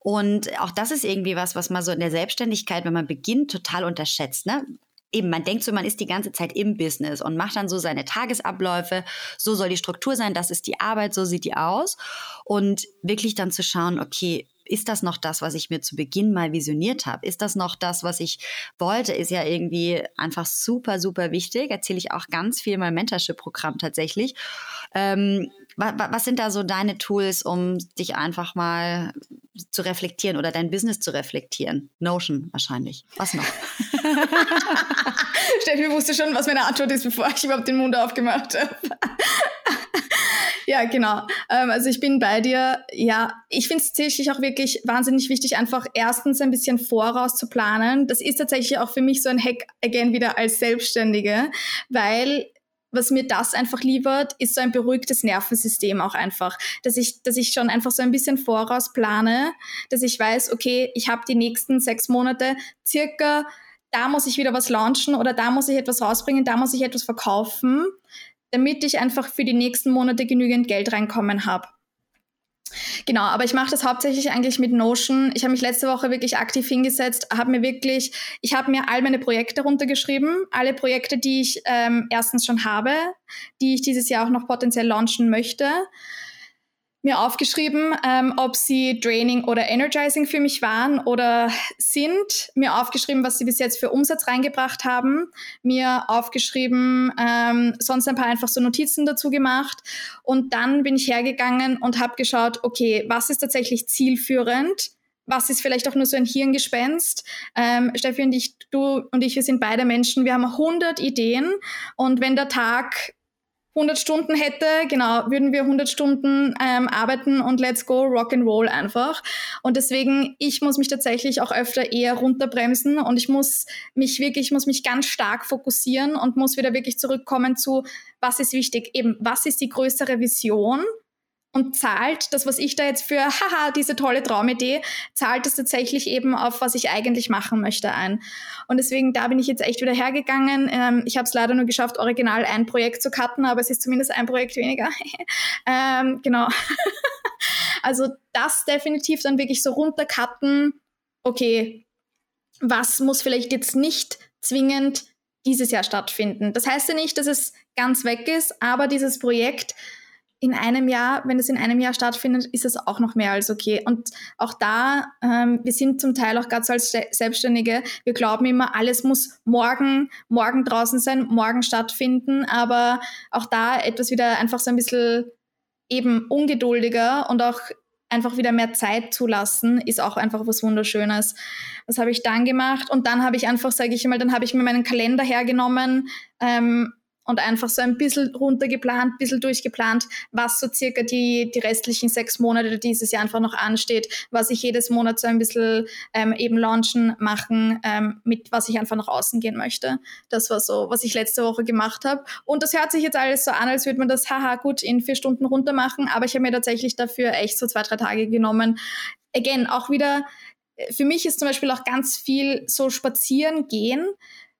Und auch das ist irgendwie was, was man so in der Selbstständigkeit, wenn man beginnt, total unterschätzt. Ne? eben, man denkt so, man ist die ganze Zeit im Business und macht dann so seine Tagesabläufe. So soll die Struktur sein, das ist die Arbeit, so sieht die aus. Und wirklich dann zu schauen, okay, ist das noch das, was ich mir zu Beginn mal visioniert habe? Ist das noch das, was ich wollte? Ist ja irgendwie einfach super, super wichtig. Erzähle ich auch ganz viel in meinem Mentorship-Programm tatsächlich. Ähm, was sind da so deine Tools, um dich einfach mal zu reflektieren oder dein Business zu reflektieren? Notion wahrscheinlich. Was noch? Steffi wusste schon, was meine Antwort ist, bevor ich überhaupt den Mund aufgemacht habe. Ja, genau. Ähm, also ich bin bei dir. Ja, ich finde es tatsächlich auch wirklich wahnsinnig wichtig, einfach erstens ein bisschen voraus zu planen. Das ist tatsächlich auch für mich so ein Hack again wieder als Selbstständige, weil was mir das einfach liefert, ist so ein beruhigtes Nervensystem auch einfach, dass ich, dass ich schon einfach so ein bisschen voraus plane, dass ich weiß, okay, ich habe die nächsten sechs Monate circa, da muss ich wieder was launchen oder da muss ich etwas rausbringen, da muss ich etwas verkaufen, damit ich einfach für die nächsten Monate genügend Geld reinkommen habe. Genau, aber ich mache das hauptsächlich eigentlich mit Notion. Ich habe mich letzte Woche wirklich aktiv hingesetzt, habe mir wirklich, ich habe mir all meine Projekte runtergeschrieben, alle Projekte, die ich ähm, erstens schon habe, die ich dieses Jahr auch noch potenziell launchen möchte mir aufgeschrieben, ähm, ob sie draining oder energizing für mich waren oder sind. Mir aufgeschrieben, was sie bis jetzt für Umsatz reingebracht haben. Mir aufgeschrieben, ähm, sonst ein paar einfach so Notizen dazu gemacht. Und dann bin ich hergegangen und habe geschaut, okay, was ist tatsächlich zielführend? was ist vielleicht auch nur so ein Hirngespenst. Ähm, Steffi und ich, du und ich, wir sind beide Menschen, wir haben 100 Ideen und wenn der Tag 100 Stunden hätte, genau, würden wir 100 Stunden ähm, arbeiten und let's go, rock and roll einfach. Und deswegen, ich muss mich tatsächlich auch öfter eher runterbremsen und ich muss mich wirklich, ich muss mich ganz stark fokussieren und muss wieder wirklich zurückkommen zu, was ist wichtig? Eben, was ist die größere Vision? Und zahlt das, was ich da jetzt für, haha, diese tolle Traumidee, zahlt es tatsächlich eben auf, was ich eigentlich machen möchte ein. Und deswegen, da bin ich jetzt echt wieder hergegangen. Ähm, ich habe es leider nur geschafft, original ein Projekt zu cutten, aber es ist zumindest ein Projekt weniger. ähm, genau. also das definitiv dann wirklich so runtercutten, okay, was muss vielleicht jetzt nicht zwingend dieses Jahr stattfinden. Das heißt ja nicht, dass es ganz weg ist, aber dieses Projekt in einem Jahr, wenn es in einem Jahr stattfindet, ist es auch noch mehr als okay. Und auch da, ähm, wir sind zum Teil auch gerade so als Selbstständige, wir glauben immer, alles muss morgen, morgen draußen sein, morgen stattfinden, aber auch da etwas wieder einfach so ein bisschen eben ungeduldiger und auch einfach wieder mehr Zeit zulassen, ist auch einfach was Wunderschönes. Was habe ich dann gemacht? Und dann habe ich einfach, sage ich mal, dann habe ich mir meinen Kalender hergenommen, ähm, und einfach so ein bisschen runtergeplant, ein bisschen durchgeplant, was so circa die, die restlichen sechs Monate dieses Jahr einfach noch ansteht, was ich jedes Monat so ein bisschen ähm, eben launchen, machen, ähm, mit was ich einfach nach außen gehen möchte. Das war so, was ich letzte Woche gemacht habe. Und das hört sich jetzt alles so an, als würde man das, haha, gut, in vier Stunden runter machen, aber ich habe mir tatsächlich dafür echt so zwei, drei Tage genommen. Again, auch wieder, äh, für mich ist zum Beispiel auch ganz viel so spazieren gehen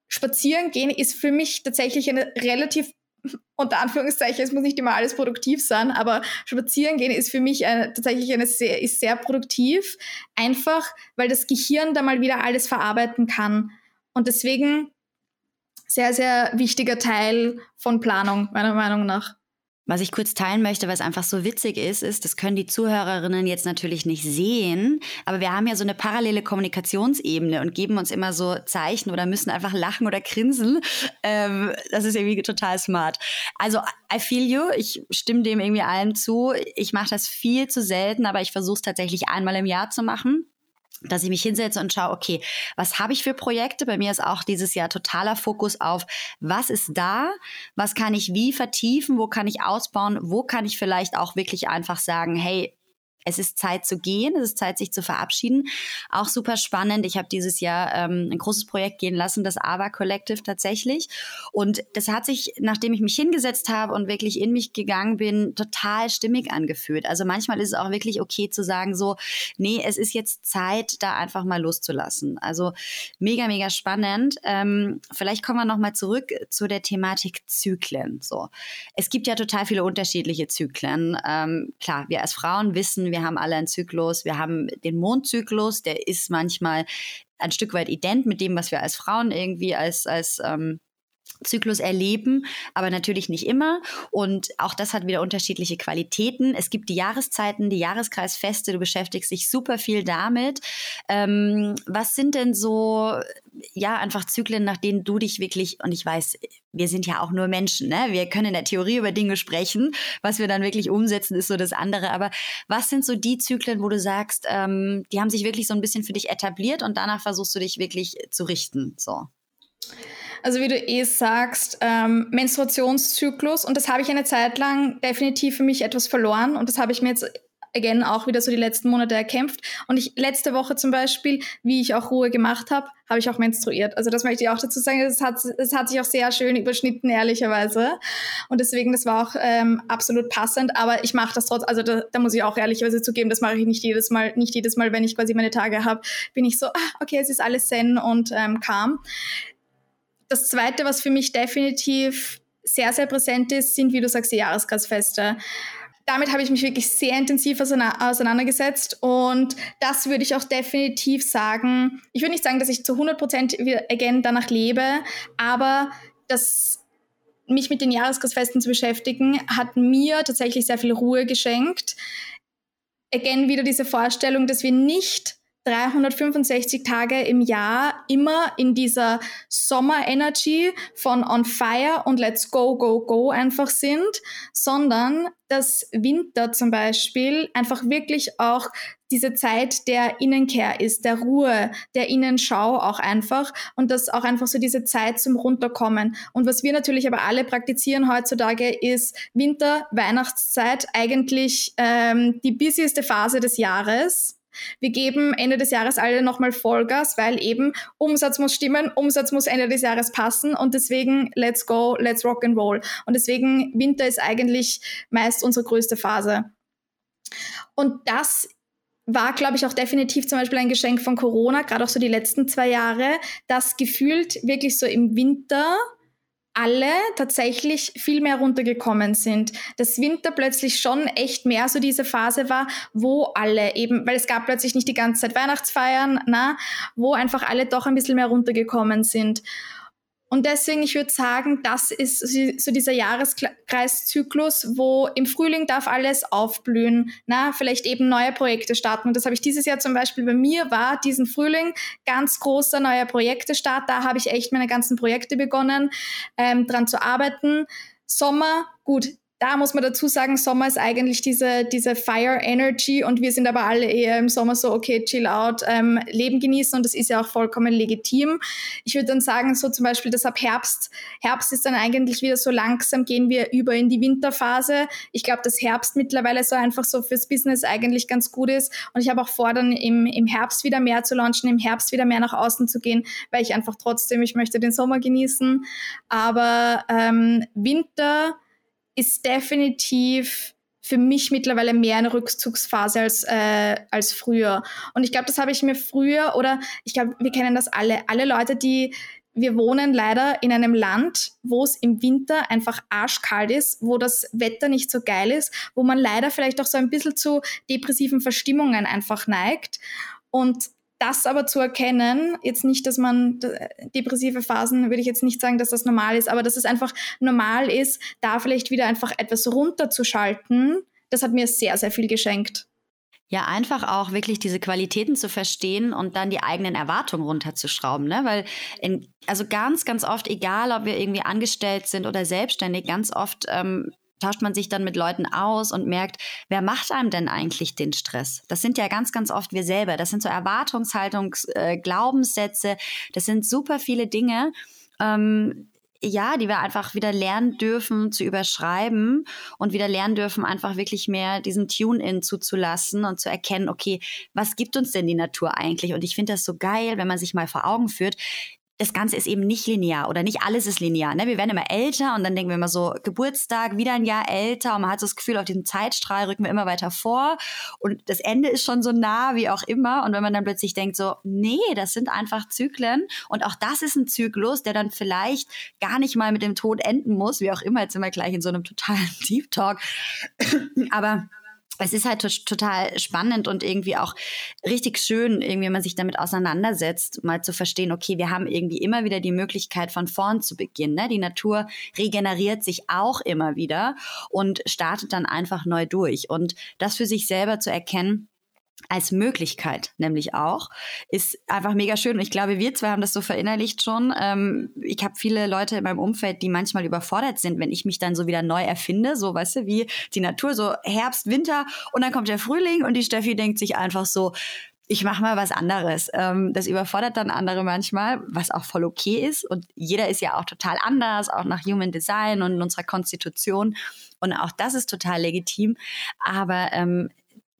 spazieren gehen ist für mich tatsächlich eine relativ unter Anführungszeichen, es muss nicht immer alles produktiv sein, aber spazieren gehen ist für mich eine, tatsächlich eine sehr, ist sehr produktiv, einfach weil das Gehirn da mal wieder alles verarbeiten kann. Und deswegen sehr, sehr wichtiger Teil von Planung, meiner Meinung nach. Was ich kurz teilen möchte, was einfach so witzig ist, ist, das können die Zuhörerinnen jetzt natürlich nicht sehen, aber wir haben ja so eine parallele Kommunikationsebene und geben uns immer so Zeichen oder müssen einfach lachen oder grinsen. Ähm, das ist irgendwie total smart. Also, I feel you. Ich stimme dem irgendwie allem zu. Ich mache das viel zu selten, aber ich versuche es tatsächlich einmal im Jahr zu machen dass ich mich hinsetze und schaue, okay, was habe ich für Projekte? Bei mir ist auch dieses Jahr totaler Fokus auf, was ist da? Was kann ich wie vertiefen? Wo kann ich ausbauen? Wo kann ich vielleicht auch wirklich einfach sagen, hey, es ist Zeit zu gehen, es ist Zeit, sich zu verabschieden. Auch super spannend. Ich habe dieses Jahr ähm, ein großes Projekt gehen lassen, das AVA Collective tatsächlich. Und das hat sich, nachdem ich mich hingesetzt habe und wirklich in mich gegangen bin, total stimmig angefühlt. Also manchmal ist es auch wirklich okay zu sagen, so, nee, es ist jetzt Zeit, da einfach mal loszulassen. Also mega, mega spannend. Ähm, vielleicht kommen wir nochmal zurück zu der Thematik Zyklen. So, es gibt ja total viele unterschiedliche Zyklen. Ähm, klar, wir als Frauen wissen, wir haben alle einen Zyklus, wir haben den Mondzyklus, der ist manchmal ein Stück weit ident mit dem, was wir als Frauen irgendwie als, als ähm, Zyklus erleben, aber natürlich nicht immer. Und auch das hat wieder unterschiedliche Qualitäten. Es gibt die Jahreszeiten, die Jahreskreisfeste, du beschäftigst dich super viel damit. Ähm, was sind denn so, ja, einfach Zyklen, nach denen du dich wirklich, und ich weiß, wir sind ja auch nur Menschen, ne? Wir können in der Theorie über Dinge sprechen. Was wir dann wirklich umsetzen, ist so das andere. Aber was sind so die Zyklen, wo du sagst, ähm, die haben sich wirklich so ein bisschen für dich etabliert und danach versuchst du dich wirklich zu richten? So. Also wie du eh sagst, ähm, Menstruationszyklus und das habe ich eine Zeit lang definitiv für mich etwas verloren und das habe ich mir jetzt again auch wieder so die letzten Monate erkämpft. Und ich letzte Woche zum Beispiel, wie ich auch Ruhe gemacht habe, habe ich auch menstruiert. Also das möchte ich auch dazu sagen. Es hat, es hat sich auch sehr schön überschnitten, ehrlicherweise. Und deswegen, das war auch ähm, absolut passend. Aber ich mache das trotz, also da, da muss ich auch ehrlicherweise zugeben, das mache ich nicht jedes Mal, nicht jedes Mal, wenn ich quasi meine Tage habe, bin ich so, ah, okay, es ist alles zen und ähm, calm. Das Zweite, was für mich definitiv sehr, sehr präsent ist, sind, wie du sagst, die Jahreskreisfeste. Damit habe ich mich wirklich sehr intensiv auseinandergesetzt und das würde ich auch definitiv sagen. Ich würde nicht sagen, dass ich zu 100 Prozent again danach lebe, aber das mich mit den Jahreskreisfesten zu beschäftigen, hat mir tatsächlich sehr viel Ruhe geschenkt. Again wieder diese Vorstellung, dass wir nicht 365 Tage im Jahr immer in dieser Sommer-Energy von On Fire und Let's Go, Go, Go einfach sind, sondern dass Winter zum Beispiel einfach wirklich auch diese Zeit der Innenkehr ist, der Ruhe, der Innenschau auch einfach und das auch einfach so diese Zeit zum Runterkommen. Und was wir natürlich aber alle praktizieren heutzutage ist Winter, Weihnachtszeit, eigentlich ähm, die busieste Phase des Jahres wir geben Ende des Jahres alle nochmal Vollgas, weil eben Umsatz muss stimmen, Umsatz muss Ende des Jahres passen und deswegen let's go, let's rock and roll. Und deswegen Winter ist eigentlich meist unsere größte Phase. Und das war, glaube ich, auch definitiv zum Beispiel ein Geschenk von Corona, gerade auch so die letzten zwei Jahre, dass gefühlt wirklich so im Winter alle tatsächlich viel mehr runtergekommen sind. Dass Winter plötzlich schon echt mehr so diese Phase war, wo alle eben, weil es gab plötzlich nicht die ganze Zeit Weihnachtsfeiern, na, wo einfach alle doch ein bisschen mehr runtergekommen sind. Und deswegen, ich würde sagen, das ist so dieser Jahreskreiszyklus, wo im Frühling darf alles aufblühen, na, vielleicht eben neue Projekte starten. Und das habe ich dieses Jahr zum Beispiel bei mir war, diesen Frühling, ganz großer neuer Projektestart. Da habe ich echt meine ganzen Projekte begonnen, ähm, dran zu arbeiten. Sommer, gut, da muss man dazu sagen, Sommer ist eigentlich diese, diese Fire Energy und wir sind aber alle eher im Sommer so, okay, chill out, ähm, Leben genießen und das ist ja auch vollkommen legitim. Ich würde dann sagen, so zum Beispiel, dass ab Herbst, Herbst ist dann eigentlich wieder so langsam, gehen wir über in die Winterphase. Ich glaube, dass Herbst mittlerweile so einfach so fürs Business eigentlich ganz gut ist und ich habe auch vor, dann im, im Herbst wieder mehr zu launchen, im Herbst wieder mehr nach außen zu gehen, weil ich einfach trotzdem, ich möchte den Sommer genießen, aber ähm, Winter, ist definitiv für mich mittlerweile mehr eine Rückzugsphase als, äh, als früher. Und ich glaube, das habe ich mir früher oder ich glaube, wir kennen das alle. Alle Leute, die wir wohnen leider in einem Land, wo es im Winter einfach arschkalt ist, wo das Wetter nicht so geil ist, wo man leider vielleicht auch so ein bisschen zu depressiven Verstimmungen einfach neigt. Und das aber zu erkennen, jetzt nicht, dass man depressive Phasen, würde ich jetzt nicht sagen, dass das normal ist, aber dass es einfach normal ist, da vielleicht wieder einfach etwas runterzuschalten, das hat mir sehr, sehr viel geschenkt. Ja, einfach auch wirklich diese Qualitäten zu verstehen und dann die eigenen Erwartungen runterzuschrauben, ne? Weil in, also ganz, ganz oft, egal ob wir irgendwie angestellt sind oder selbstständig, ganz oft ähm, tauscht man sich dann mit Leuten aus und merkt, wer macht einem denn eigentlich den Stress? Das sind ja ganz, ganz oft wir selber. Das sind so Erwartungshaltungs, äh, Glaubenssätze. Das sind super viele Dinge. Ähm, ja, die wir einfach wieder lernen dürfen zu überschreiben und wieder lernen dürfen, einfach wirklich mehr diesen Tune-In zuzulassen und zu erkennen, okay, was gibt uns denn die Natur eigentlich? Und ich finde das so geil, wenn man sich mal vor Augen führt, das Ganze ist eben nicht linear oder nicht alles ist linear. Ne? Wir werden immer älter und dann denken wir immer so, Geburtstag, wieder ein Jahr älter und man hat so das Gefühl, auf diesem Zeitstrahl rücken wir immer weiter vor und das Ende ist schon so nah wie auch immer. Und wenn man dann plötzlich denkt so, nee, das sind einfach Zyklen und auch das ist ein Zyklus, der dann vielleicht gar nicht mal mit dem Tod enden muss, wie auch immer, jetzt sind wir gleich in so einem totalen Deep Talk. Aber es ist halt total spannend und irgendwie auch richtig schön, irgendwie, wenn man sich damit auseinandersetzt, mal zu verstehen, okay, wir haben irgendwie immer wieder die Möglichkeit, von vorn zu beginnen. Ne? Die Natur regeneriert sich auch immer wieder und startet dann einfach neu durch. Und das für sich selber zu erkennen, als Möglichkeit nämlich auch, ist einfach mega schön. Und ich glaube, wir zwei haben das so verinnerlicht schon. Ähm, ich habe viele Leute in meinem Umfeld, die manchmal überfordert sind, wenn ich mich dann so wieder neu erfinde, so weißt du, wie die Natur, so Herbst, Winter und dann kommt der Frühling und die Steffi denkt sich einfach so, ich mache mal was anderes. Ähm, das überfordert dann andere manchmal, was auch voll okay ist. Und jeder ist ja auch total anders, auch nach Human Design und unserer Konstitution. Und auch das ist total legitim. Aber ähm,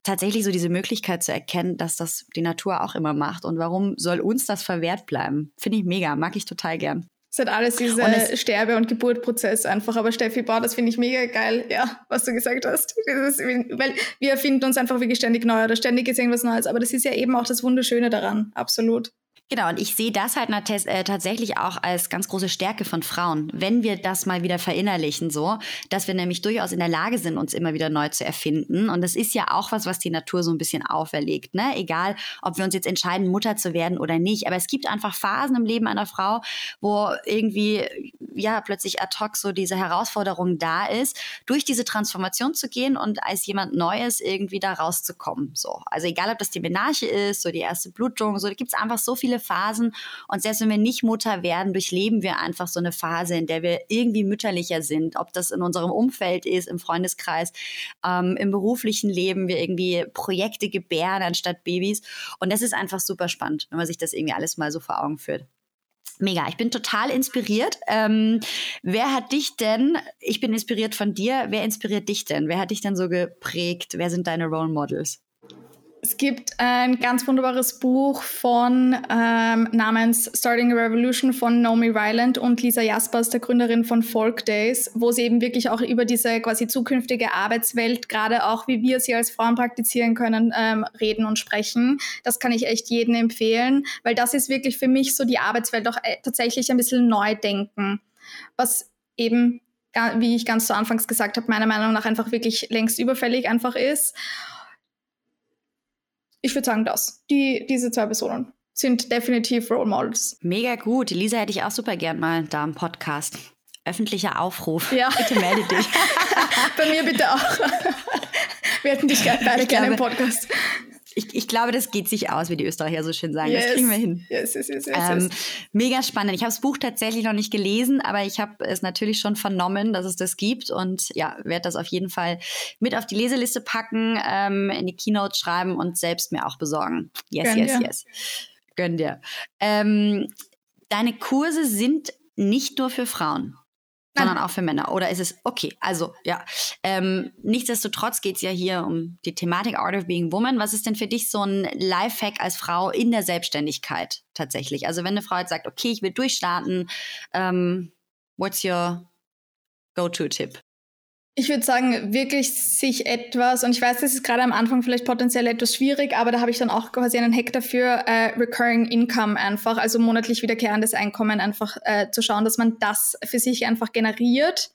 tatsächlich so diese Möglichkeit zu erkennen, dass das die Natur auch immer macht. Und warum soll uns das verwehrt bleiben? Finde ich mega, mag ich total gern. Es hat alles dieser Sterbe- und Geburtprozess einfach. Aber Steffi, boah, das finde ich mega geil, ja, was du gesagt hast. Ist, weil wir erfinden uns einfach wirklich ständig neu oder ständig ist irgendwas Neues. Aber das ist ja eben auch das Wunderschöne daran, absolut. Genau, und ich sehe das halt äh, tatsächlich auch als ganz große Stärke von Frauen, wenn wir das mal wieder verinnerlichen, so, dass wir nämlich durchaus in der Lage sind, uns immer wieder neu zu erfinden. Und das ist ja auch was, was die Natur so ein bisschen auferlegt, ne? Egal, ob wir uns jetzt entscheiden, Mutter zu werden oder nicht. Aber es gibt einfach Phasen im Leben einer Frau, wo irgendwie, ja, plötzlich ad hoc so diese Herausforderung da ist, durch diese Transformation zu gehen und als jemand Neues irgendwie da rauszukommen, so. Also egal, ob das die Menarche ist, so die erste Blutung, so, da gibt es einfach so viele viele Phasen. Und selbst wenn wir nicht Mutter werden, durchleben wir einfach so eine Phase, in der wir irgendwie mütterlicher sind. Ob das in unserem Umfeld ist, im Freundeskreis, ähm, im beruflichen Leben, wir irgendwie Projekte gebären anstatt Babys. Und das ist einfach super spannend, wenn man sich das irgendwie alles mal so vor Augen führt. Mega, ich bin total inspiriert. Ähm, wer hat dich denn, ich bin inspiriert von dir, wer inspiriert dich denn? Wer hat dich denn so geprägt? Wer sind deine Role Models? Es gibt ein ganz wunderbares Buch von ähm, namens Starting a Revolution von Naomi Ryland und Lisa Jaspers, der Gründerin von Folk Days, wo sie eben wirklich auch über diese quasi zukünftige Arbeitswelt, gerade auch wie wir sie als Frauen praktizieren können, ähm, reden und sprechen. Das kann ich echt jedem empfehlen, weil das ist wirklich für mich so die Arbeitswelt auch äh, tatsächlich ein bisschen neu denken, was eben wie ich ganz zu Anfangs gesagt habe, meiner Meinung nach einfach wirklich längst überfällig einfach ist ich würde sagen, das. Die, diese zwei Personen sind definitiv Role Models. Mega gut. Lisa hätte ich auch super gern mal da im Podcast. Öffentlicher Aufruf. Ja. Bitte melde dich. Bei mir bitte auch. Wir hätten dich beide gerne im Podcast ich, ich glaube, das geht sich aus, wie die Österreicher so schön sagen. Yes. Das kriegen wir hin. Yes, yes, yes, yes, ähm, mega spannend. Ich habe das Buch tatsächlich noch nicht gelesen, aber ich habe es natürlich schon vernommen, dass es das gibt und ja, werde das auf jeden Fall mit auf die Leseliste packen, ähm, in die Keynote schreiben und selbst mir auch besorgen. Yes, Gönn yes, dir. yes. Gönn dir. Ähm, deine Kurse sind nicht nur für Frauen sondern auch für Männer. Oder ist es, okay, also ja. Ähm, nichtsdestotrotz geht es ja hier um die Thematik Art of Being Woman. Was ist denn für dich so ein Lifehack als Frau in der Selbstständigkeit tatsächlich? Also wenn eine Frau jetzt sagt, okay, ich will durchstarten, ähm, what's your go-to-Tipp? Ich würde sagen, wirklich sich etwas, und ich weiß, das ist gerade am Anfang vielleicht potenziell etwas schwierig, aber da habe ich dann auch quasi einen Hack dafür, äh, Recurring Income einfach, also monatlich wiederkehrendes Einkommen einfach äh, zu schauen, dass man das für sich einfach generiert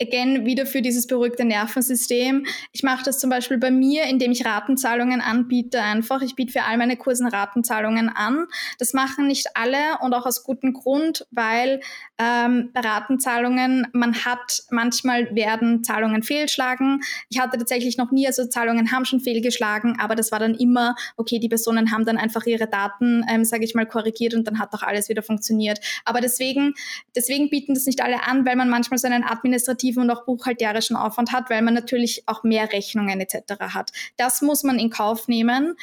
again wieder für dieses beruhigte Nervensystem. Ich mache das zum Beispiel bei mir, indem ich Ratenzahlungen anbiete einfach. Ich biete für all meine Kursen Ratenzahlungen an. Das machen nicht alle und auch aus gutem Grund, weil ähm, bei Ratenzahlungen, man hat, manchmal werden Zahlungen fehlschlagen. Ich hatte tatsächlich noch nie, also Zahlungen haben schon fehlgeschlagen, aber das war dann immer, okay, die Personen haben dann einfach ihre Daten, ähm, sage ich mal, korrigiert und dann hat auch alles wieder funktioniert. Aber deswegen, deswegen bieten das nicht alle an, weil man manchmal so einen administrativen administrativen und auch buchhalterischen Aufwand hat, weil man natürlich auch mehr Rechnungen etc. hat. Das muss man in Kauf nehmen.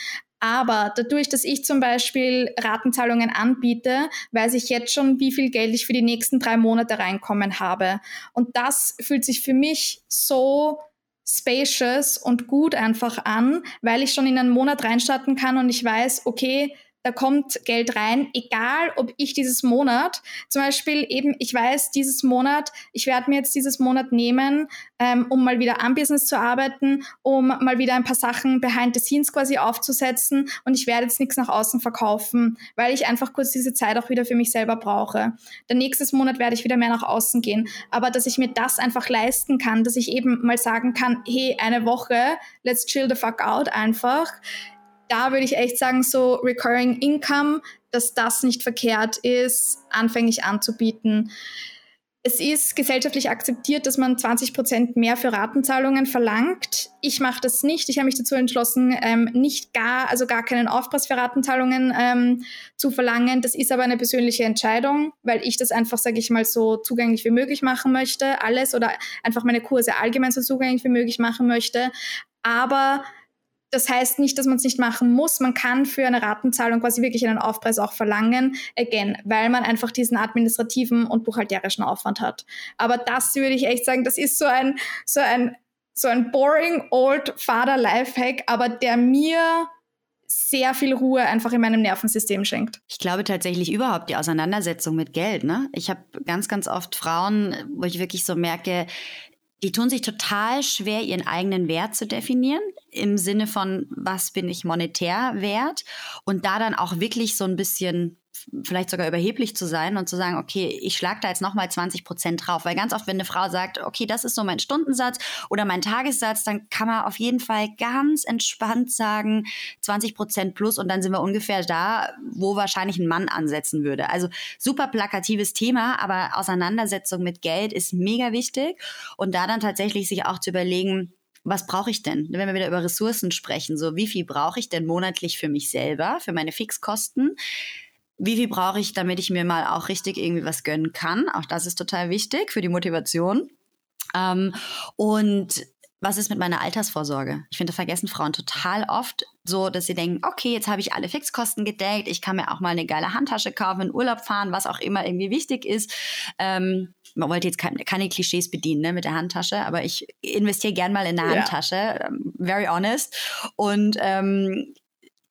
Aber dadurch, dass ich zum Beispiel Ratenzahlungen anbiete, weiß ich jetzt schon, wie viel Geld ich für die nächsten drei Monate reinkommen habe. Und das fühlt sich für mich so spacious und gut einfach an, weil ich schon in einen Monat reinstarten kann und ich weiß, okay, da kommt Geld rein, egal ob ich dieses Monat, zum Beispiel eben, ich weiß, dieses Monat, ich werde mir jetzt dieses Monat nehmen, ähm, um mal wieder am Business zu arbeiten, um mal wieder ein paar Sachen behind the scenes quasi aufzusetzen und ich werde jetzt nichts nach außen verkaufen, weil ich einfach kurz diese Zeit auch wieder für mich selber brauche. Der nächste Monat werde ich wieder mehr nach außen gehen, aber dass ich mir das einfach leisten kann, dass ich eben mal sagen kann, hey, eine Woche, let's chill the fuck out einfach da würde ich echt sagen, so Recurring Income, dass das nicht verkehrt ist, anfänglich anzubieten. Es ist gesellschaftlich akzeptiert, dass man 20 Prozent mehr für Ratenzahlungen verlangt. Ich mache das nicht. Ich habe mich dazu entschlossen, ähm, nicht gar, also gar keinen Aufpreis für Ratenzahlungen ähm, zu verlangen. Das ist aber eine persönliche Entscheidung, weil ich das einfach, sage ich mal, so zugänglich wie möglich machen möchte, alles oder einfach meine Kurse allgemein so zugänglich wie möglich machen möchte. Aber das heißt nicht, dass man es nicht machen muss. Man kann für eine Ratenzahlung quasi wirklich einen Aufpreis auch verlangen, again, weil man einfach diesen administrativen und buchhalterischen Aufwand hat. Aber das würde ich echt sagen, das ist so ein, so ein, so ein boring old Father Lifehack, aber der mir sehr viel Ruhe einfach in meinem Nervensystem schenkt. Ich glaube tatsächlich überhaupt die Auseinandersetzung mit Geld. Ne? Ich habe ganz, ganz oft Frauen, wo ich wirklich so merke, die tun sich total schwer, ihren eigenen Wert zu definieren, im Sinne von, was bin ich monetär wert? Und da dann auch wirklich so ein bisschen vielleicht sogar überheblich zu sein und zu sagen, okay, ich schlage da jetzt nochmal 20 Prozent drauf. Weil ganz oft, wenn eine Frau sagt, okay, das ist so mein Stundensatz oder mein Tagessatz, dann kann man auf jeden Fall ganz entspannt sagen, 20 Prozent plus und dann sind wir ungefähr da, wo wahrscheinlich ein Mann ansetzen würde. Also super plakatives Thema, aber Auseinandersetzung mit Geld ist mega wichtig und da dann tatsächlich sich auch zu überlegen, was brauche ich denn? Wenn wir wieder über Ressourcen sprechen, so wie viel brauche ich denn monatlich für mich selber, für meine Fixkosten? Wie viel brauche ich, damit ich mir mal auch richtig irgendwie was gönnen kann? Auch das ist total wichtig für die Motivation. Ähm, und was ist mit meiner Altersvorsorge? Ich finde, vergessen Frauen total oft so, dass sie denken, okay, jetzt habe ich alle Fixkosten gedeckt, ich kann mir auch mal eine geile Handtasche kaufen, in Urlaub fahren, was auch immer irgendwie wichtig ist. Ähm, man wollte jetzt keine, keine Klischees bedienen ne, mit der Handtasche, aber ich investiere gern mal in eine ja. Handtasche, ähm, very honest. Und ähm,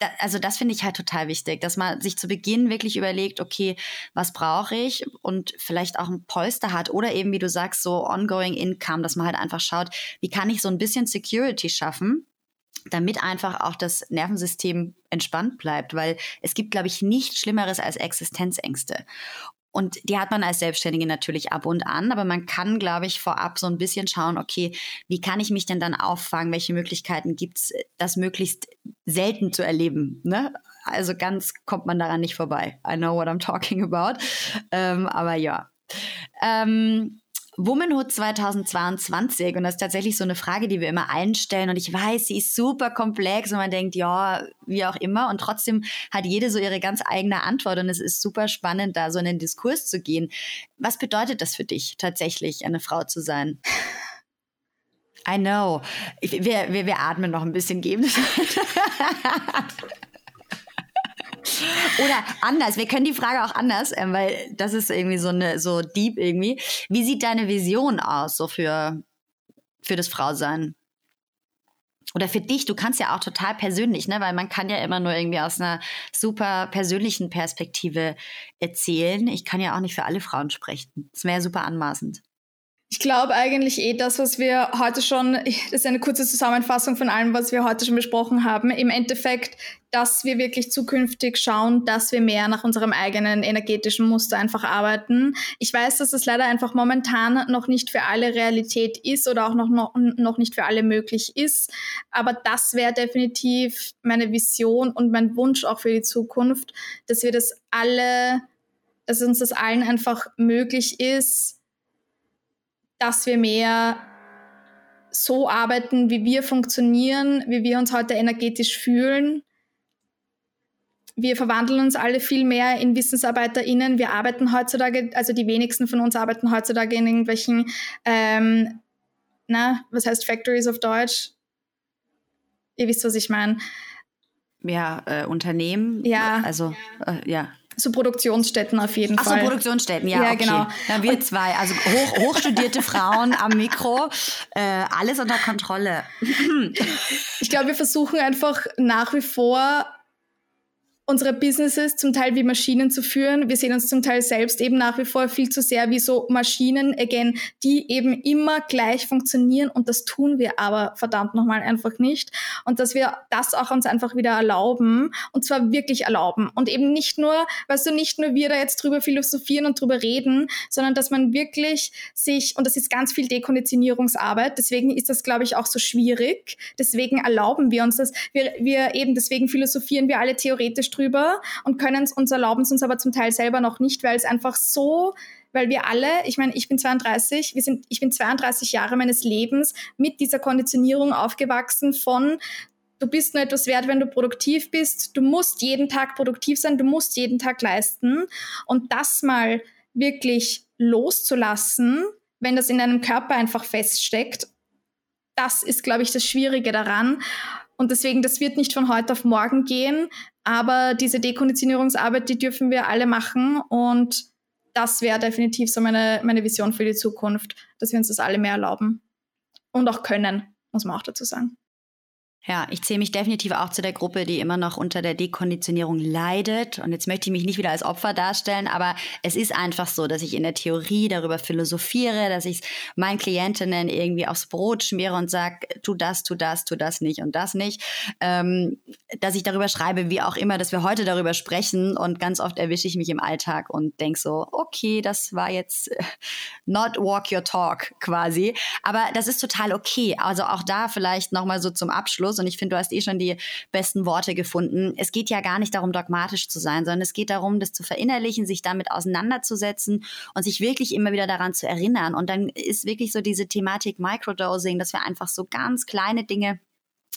da, also das finde ich halt total wichtig, dass man sich zu Beginn wirklich überlegt, okay, was brauche ich und vielleicht auch ein Polster hat oder eben, wie du sagst, so ongoing income, dass man halt einfach schaut, wie kann ich so ein bisschen Security schaffen, damit einfach auch das Nervensystem entspannt bleibt, weil es gibt, glaube ich, nichts Schlimmeres als Existenzängste. Und die hat man als Selbstständige natürlich ab und an, aber man kann, glaube ich, vorab so ein bisschen schauen, okay, wie kann ich mich denn dann auffangen? Welche Möglichkeiten gibt's, das möglichst selten zu erleben? Ne? Also ganz kommt man daran nicht vorbei. I know what I'm talking about. Ähm, aber ja. Ähm, Womanhood 2022 und das ist tatsächlich so eine Frage, die wir immer einstellen und ich weiß, sie ist super komplex und man denkt, ja, wie auch immer und trotzdem hat jede so ihre ganz eigene Antwort und es ist super spannend, da so in den Diskurs zu gehen. Was bedeutet das für dich tatsächlich, eine Frau zu sein? I know. wir, wir, wir atmen noch ein bisschen geben. Oder anders, wir können die Frage auch anders, äh, weil das ist irgendwie so eine so deep irgendwie. Wie sieht deine Vision aus so für für das Frausein? Oder für dich, du kannst ja auch total persönlich, ne, weil man kann ja immer nur irgendwie aus einer super persönlichen Perspektive erzählen. Ich kann ja auch nicht für alle Frauen sprechen. Das wäre super anmaßend. Ich glaube eigentlich eh das, was wir heute schon, das ist eine kurze Zusammenfassung von allem, was wir heute schon besprochen haben. Im Endeffekt, dass wir wirklich zukünftig schauen, dass wir mehr nach unserem eigenen energetischen Muster einfach arbeiten. Ich weiß, dass das leider einfach momentan noch nicht für alle Realität ist oder auch noch, noch, noch nicht für alle möglich ist. Aber das wäre definitiv meine Vision und mein Wunsch auch für die Zukunft, dass wir das alle, dass uns das allen einfach möglich ist, dass wir mehr so arbeiten, wie wir funktionieren, wie wir uns heute energetisch fühlen. Wir verwandeln uns alle viel mehr in WissensarbeiterInnen. Wir arbeiten heutzutage, also die wenigsten von uns arbeiten heutzutage in irgendwelchen, ähm, na, was heißt Factories auf Deutsch? Ihr wisst, was ich meine. Ja, äh, Unternehmen. Ja. Also, äh, ja. So Produktionsstätten auf jeden Ach Fall. Ach so, Produktionsstätten, ja, ja okay. genau. Ja, wir zwei, also hoch, hochstudierte Frauen am Mikro, äh, alles unter Kontrolle. ich glaube, wir versuchen einfach nach wie vor unsere Businesses zum Teil wie Maschinen zu führen. Wir sehen uns zum Teil selbst eben nach wie vor viel zu sehr wie so Maschinen, again, die eben immer gleich funktionieren und das tun wir aber verdammt nochmal einfach nicht. Und dass wir das auch uns einfach wieder erlauben und zwar wirklich erlauben und eben nicht nur, weißt du, nicht nur wir da jetzt drüber philosophieren und drüber reden, sondern dass man wirklich sich, und das ist ganz viel Dekonditionierungsarbeit, deswegen ist das, glaube ich, auch so schwierig. Deswegen erlauben wir uns das. Wir, wir eben, deswegen philosophieren wir alle theoretisch drüber und können es uns erlauben es uns aber zum Teil selber noch nicht, weil es einfach so weil wir alle, ich meine, ich bin 32, wir sind, ich bin 32 Jahre meines Lebens mit dieser Konditionierung aufgewachsen von du bist nur etwas wert, wenn du produktiv bist, du musst jeden Tag produktiv sein, du musst jeden Tag leisten und das mal wirklich loszulassen, wenn das in deinem Körper einfach feststeckt, das ist, glaube ich, das Schwierige daran. Und deswegen, das wird nicht von heute auf morgen gehen, aber diese Dekonditionierungsarbeit, die dürfen wir alle machen und das wäre definitiv so meine, meine Vision für die Zukunft, dass wir uns das alle mehr erlauben und auch können, muss man auch dazu sagen. Ja, ich zähle mich definitiv auch zu der Gruppe, die immer noch unter der Dekonditionierung leidet. Und jetzt möchte ich mich nicht wieder als Opfer darstellen, aber es ist einfach so, dass ich in der Theorie darüber philosophiere, dass ich meinen Klientinnen irgendwie aufs Brot schmiere und sage, tu das, tu das, tu das nicht und das nicht. Ähm, dass ich darüber schreibe, wie auch immer, dass wir heute darüber sprechen. Und ganz oft erwische ich mich im Alltag und denke so, okay, das war jetzt not walk your talk quasi. Aber das ist total okay. Also auch da vielleicht nochmal so zum Abschluss Abschluss. Und ich finde, du hast eh schon die besten Worte gefunden. Es geht ja gar nicht darum, dogmatisch zu sein, sondern es geht darum, das zu verinnerlichen, sich damit auseinanderzusetzen und sich wirklich immer wieder daran zu erinnern. Und dann ist wirklich so diese Thematik Microdosing, dass wir einfach so ganz kleine Dinge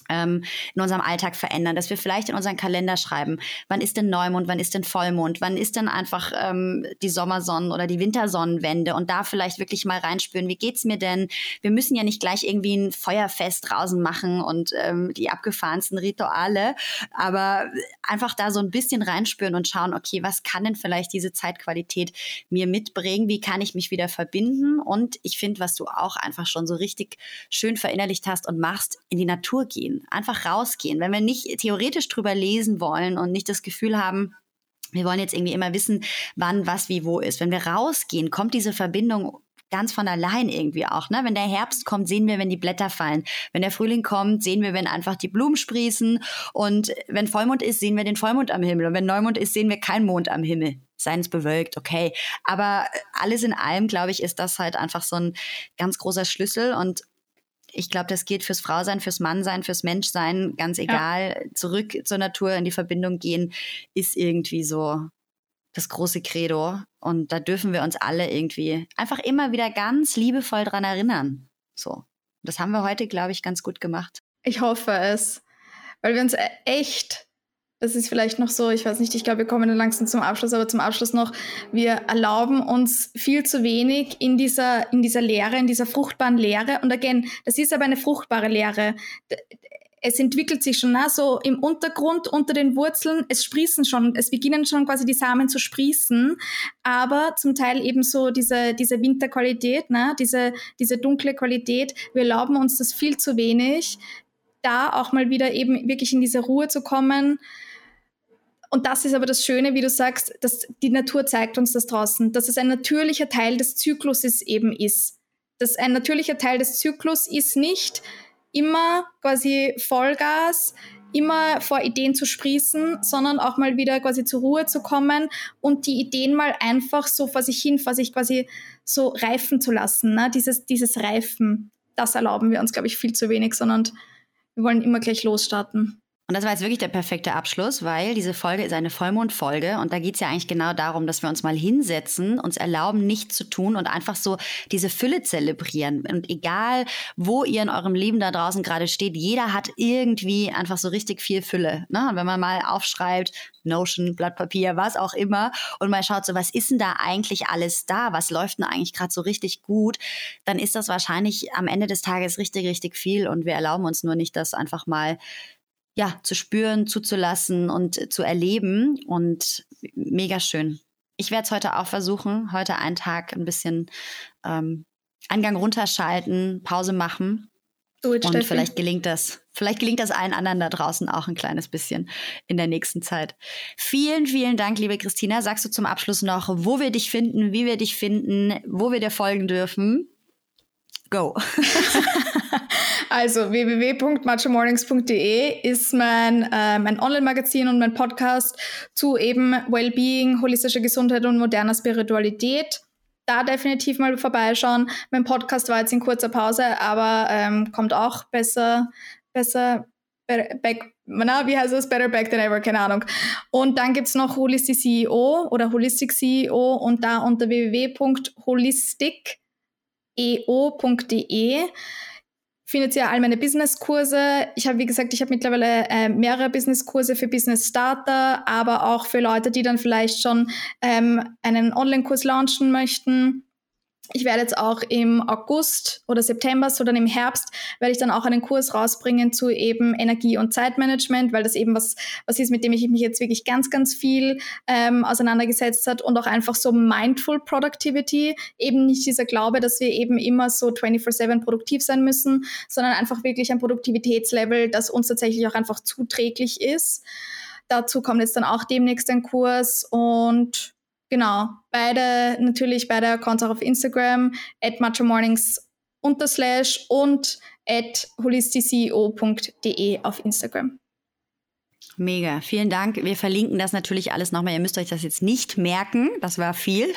in unserem Alltag verändern, dass wir vielleicht in unseren Kalender schreiben, wann ist denn Neumond, wann ist denn Vollmond, wann ist denn einfach ähm, die Sommersonnen- oder die Wintersonnenwende und da vielleicht wirklich mal reinspüren, wie geht's mir denn? Wir müssen ja nicht gleich irgendwie ein Feuerfest draußen machen und ähm, die abgefahrensten Rituale, aber einfach da so ein bisschen reinspüren und schauen, okay, was kann denn vielleicht diese Zeitqualität mir mitbringen? Wie kann ich mich wieder verbinden? Und ich finde, was du auch einfach schon so richtig schön verinnerlicht hast und machst, in die Natur gehen rausgehen, einfach rausgehen. Wenn wir nicht theoretisch drüber lesen wollen und nicht das Gefühl haben, wir wollen jetzt irgendwie immer wissen, wann, was, wie, wo ist. Wenn wir rausgehen, kommt diese Verbindung ganz von allein irgendwie auch. Ne? Wenn der Herbst kommt, sehen wir, wenn die Blätter fallen. Wenn der Frühling kommt, sehen wir, wenn einfach die Blumen sprießen. Und wenn Vollmond ist, sehen wir den Vollmond am Himmel. Und wenn Neumond ist, sehen wir keinen Mond am Himmel. Seien es bewölkt, okay. Aber alles in allem, glaube ich, ist das halt einfach so ein ganz großer Schlüssel. Und ich glaube, das geht fürs Frausein, fürs Mannsein, fürs Menschsein, ganz egal. Ja. Zurück zur Natur, in die Verbindung gehen, ist irgendwie so das große Credo. Und da dürfen wir uns alle irgendwie einfach immer wieder ganz liebevoll dran erinnern. So. Das haben wir heute, glaube ich, ganz gut gemacht. Ich hoffe es. Weil wir uns e-, echt das ist vielleicht noch so, ich weiß nicht, ich glaube, wir kommen dann langsam zum Abschluss, aber zum Abschluss noch, wir erlauben uns viel zu wenig in dieser, in dieser Lehre, in dieser fruchtbaren Lehre. Und again, das ist aber eine fruchtbare Lehre. Es entwickelt sich schon na, so im Untergrund, unter den Wurzeln, es sprießen schon, es beginnen schon quasi die Samen zu sprießen, aber zum Teil eben so diese, diese Winterqualität, na, diese, diese dunkle Qualität, wir erlauben uns das viel zu wenig, da auch mal wieder eben wirklich in diese Ruhe zu kommen, und das ist aber das Schöne, wie du sagst, dass die Natur zeigt uns das draußen, dass es ein natürlicher Teil des Zykluses eben ist. Dass ein natürlicher Teil des Zyklus ist nicht immer quasi Vollgas, immer vor Ideen zu sprießen, sondern auch mal wieder quasi zur Ruhe zu kommen und die Ideen mal einfach so vor sich hin, vor sich quasi so reifen zu lassen. Ne? Dieses, dieses Reifen, das erlauben wir uns, glaube ich, viel zu wenig, sondern wir wollen immer gleich losstarten. Und das war jetzt wirklich der perfekte Abschluss, weil diese Folge ist eine Vollmondfolge und da geht es ja eigentlich genau darum, dass wir uns mal hinsetzen, uns erlauben, nichts zu tun und einfach so diese Fülle zelebrieren. Und egal, wo ihr in eurem Leben da draußen gerade steht, jeder hat irgendwie einfach so richtig viel Fülle. Ne? Und wenn man mal aufschreibt, Notion, Blatt Papier, was auch immer, und mal schaut, so was ist denn da eigentlich alles da? Was läuft denn eigentlich gerade so richtig gut? Dann ist das wahrscheinlich am Ende des Tages richtig, richtig viel und wir erlauben uns nur nicht, das einfach mal ja, zu spüren, zuzulassen und zu erleben. Und mega schön. Ich werde es heute auch versuchen, heute einen Tag ein bisschen ähm, Angang runterschalten, Pause machen it, Und Steffi. vielleicht gelingt das, vielleicht gelingt das allen anderen da draußen auch ein kleines bisschen in der nächsten Zeit. Vielen, vielen Dank, liebe Christina. Sagst du zum Abschluss noch, wo wir dich finden, wie wir dich finden, wo wir dir folgen dürfen? Go. Also www.machomornings.de ist mein, äh, mein Online-Magazin und mein Podcast zu eben Wellbeing, holistischer Gesundheit und moderner Spiritualität. Da definitiv mal vorbeischauen. Mein Podcast war jetzt in kurzer Pause, aber ähm, kommt auch besser, besser, better, back, na, wie heißt das? Better back than ever, keine Ahnung. Und dann gibt's noch Holistic CEO oder Holistic CEO und da unter www.holistic.eo.de findet ihr all meine Businesskurse. Ich habe, wie gesagt, ich habe mittlerweile äh, mehrere Businesskurse für Business Starter, aber auch für Leute, die dann vielleicht schon ähm, einen Online-Kurs launchen möchten. Ich werde jetzt auch im August oder September, so dann im Herbst, werde ich dann auch einen Kurs rausbringen zu eben Energie- und Zeitmanagement, weil das eben was, was ist, mit dem ich mich jetzt wirklich ganz, ganz viel ähm, auseinandergesetzt hat und auch einfach so Mindful Productivity, eben nicht dieser Glaube, dass wir eben immer so 24-7 produktiv sein müssen, sondern einfach wirklich ein Produktivitätslevel, das uns tatsächlich auch einfach zuträglich ist. Dazu kommt jetzt dann auch demnächst ein Kurs und Genau, beide natürlich beide Accounts auch auf Instagram, at matchamornings unterslash und at holisticeo.de auf Instagram. Mega, vielen Dank. Wir verlinken das natürlich alles nochmal. Ihr müsst euch das jetzt nicht merken, das war viel.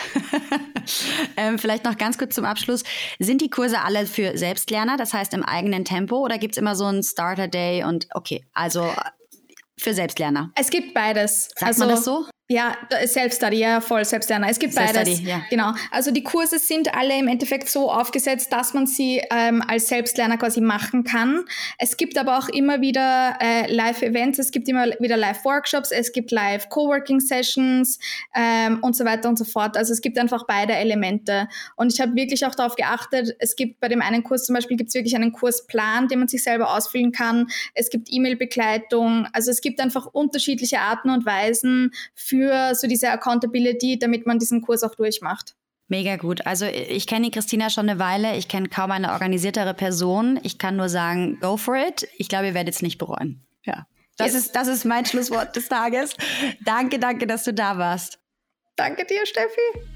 ähm, vielleicht noch ganz kurz zum Abschluss. Sind die Kurse alle für Selbstlerner, das heißt im eigenen Tempo, oder gibt es immer so einen Starter-Day und okay, also für Selbstlerner? Es gibt beides. Sagt also, man das so? Ja, Self-Study, ja, voll Selbstlerner. Es gibt beides. Ja. Genau. Also die Kurse sind alle im Endeffekt so aufgesetzt, dass man sie ähm, als Selbstlerner quasi machen kann. Es gibt aber auch immer wieder äh, Live-Events, es gibt immer wieder Live-Workshops, es gibt Live-Coworking-Sessions ähm, und so weiter und so fort. Also es gibt einfach beide Elemente. Und ich habe wirklich auch darauf geachtet, es gibt bei dem einen Kurs zum Beispiel gibt es wirklich einen Kursplan, den man sich selber ausfüllen kann. Es gibt E-Mail-Begleitung. Also es gibt einfach unterschiedliche Arten und Weisen für für so diese Accountability, damit man diesen Kurs auch durchmacht. Mega gut. Also ich kenne die Christina schon eine Weile. Ich kenne kaum eine organisiertere Person. Ich kann nur sagen, go for it. Ich glaube, ihr werdet es nicht bereuen. Ja. Das, yes. ist, das ist mein Schlusswort des Tages. Danke, danke, dass du da warst. Danke dir, Steffi.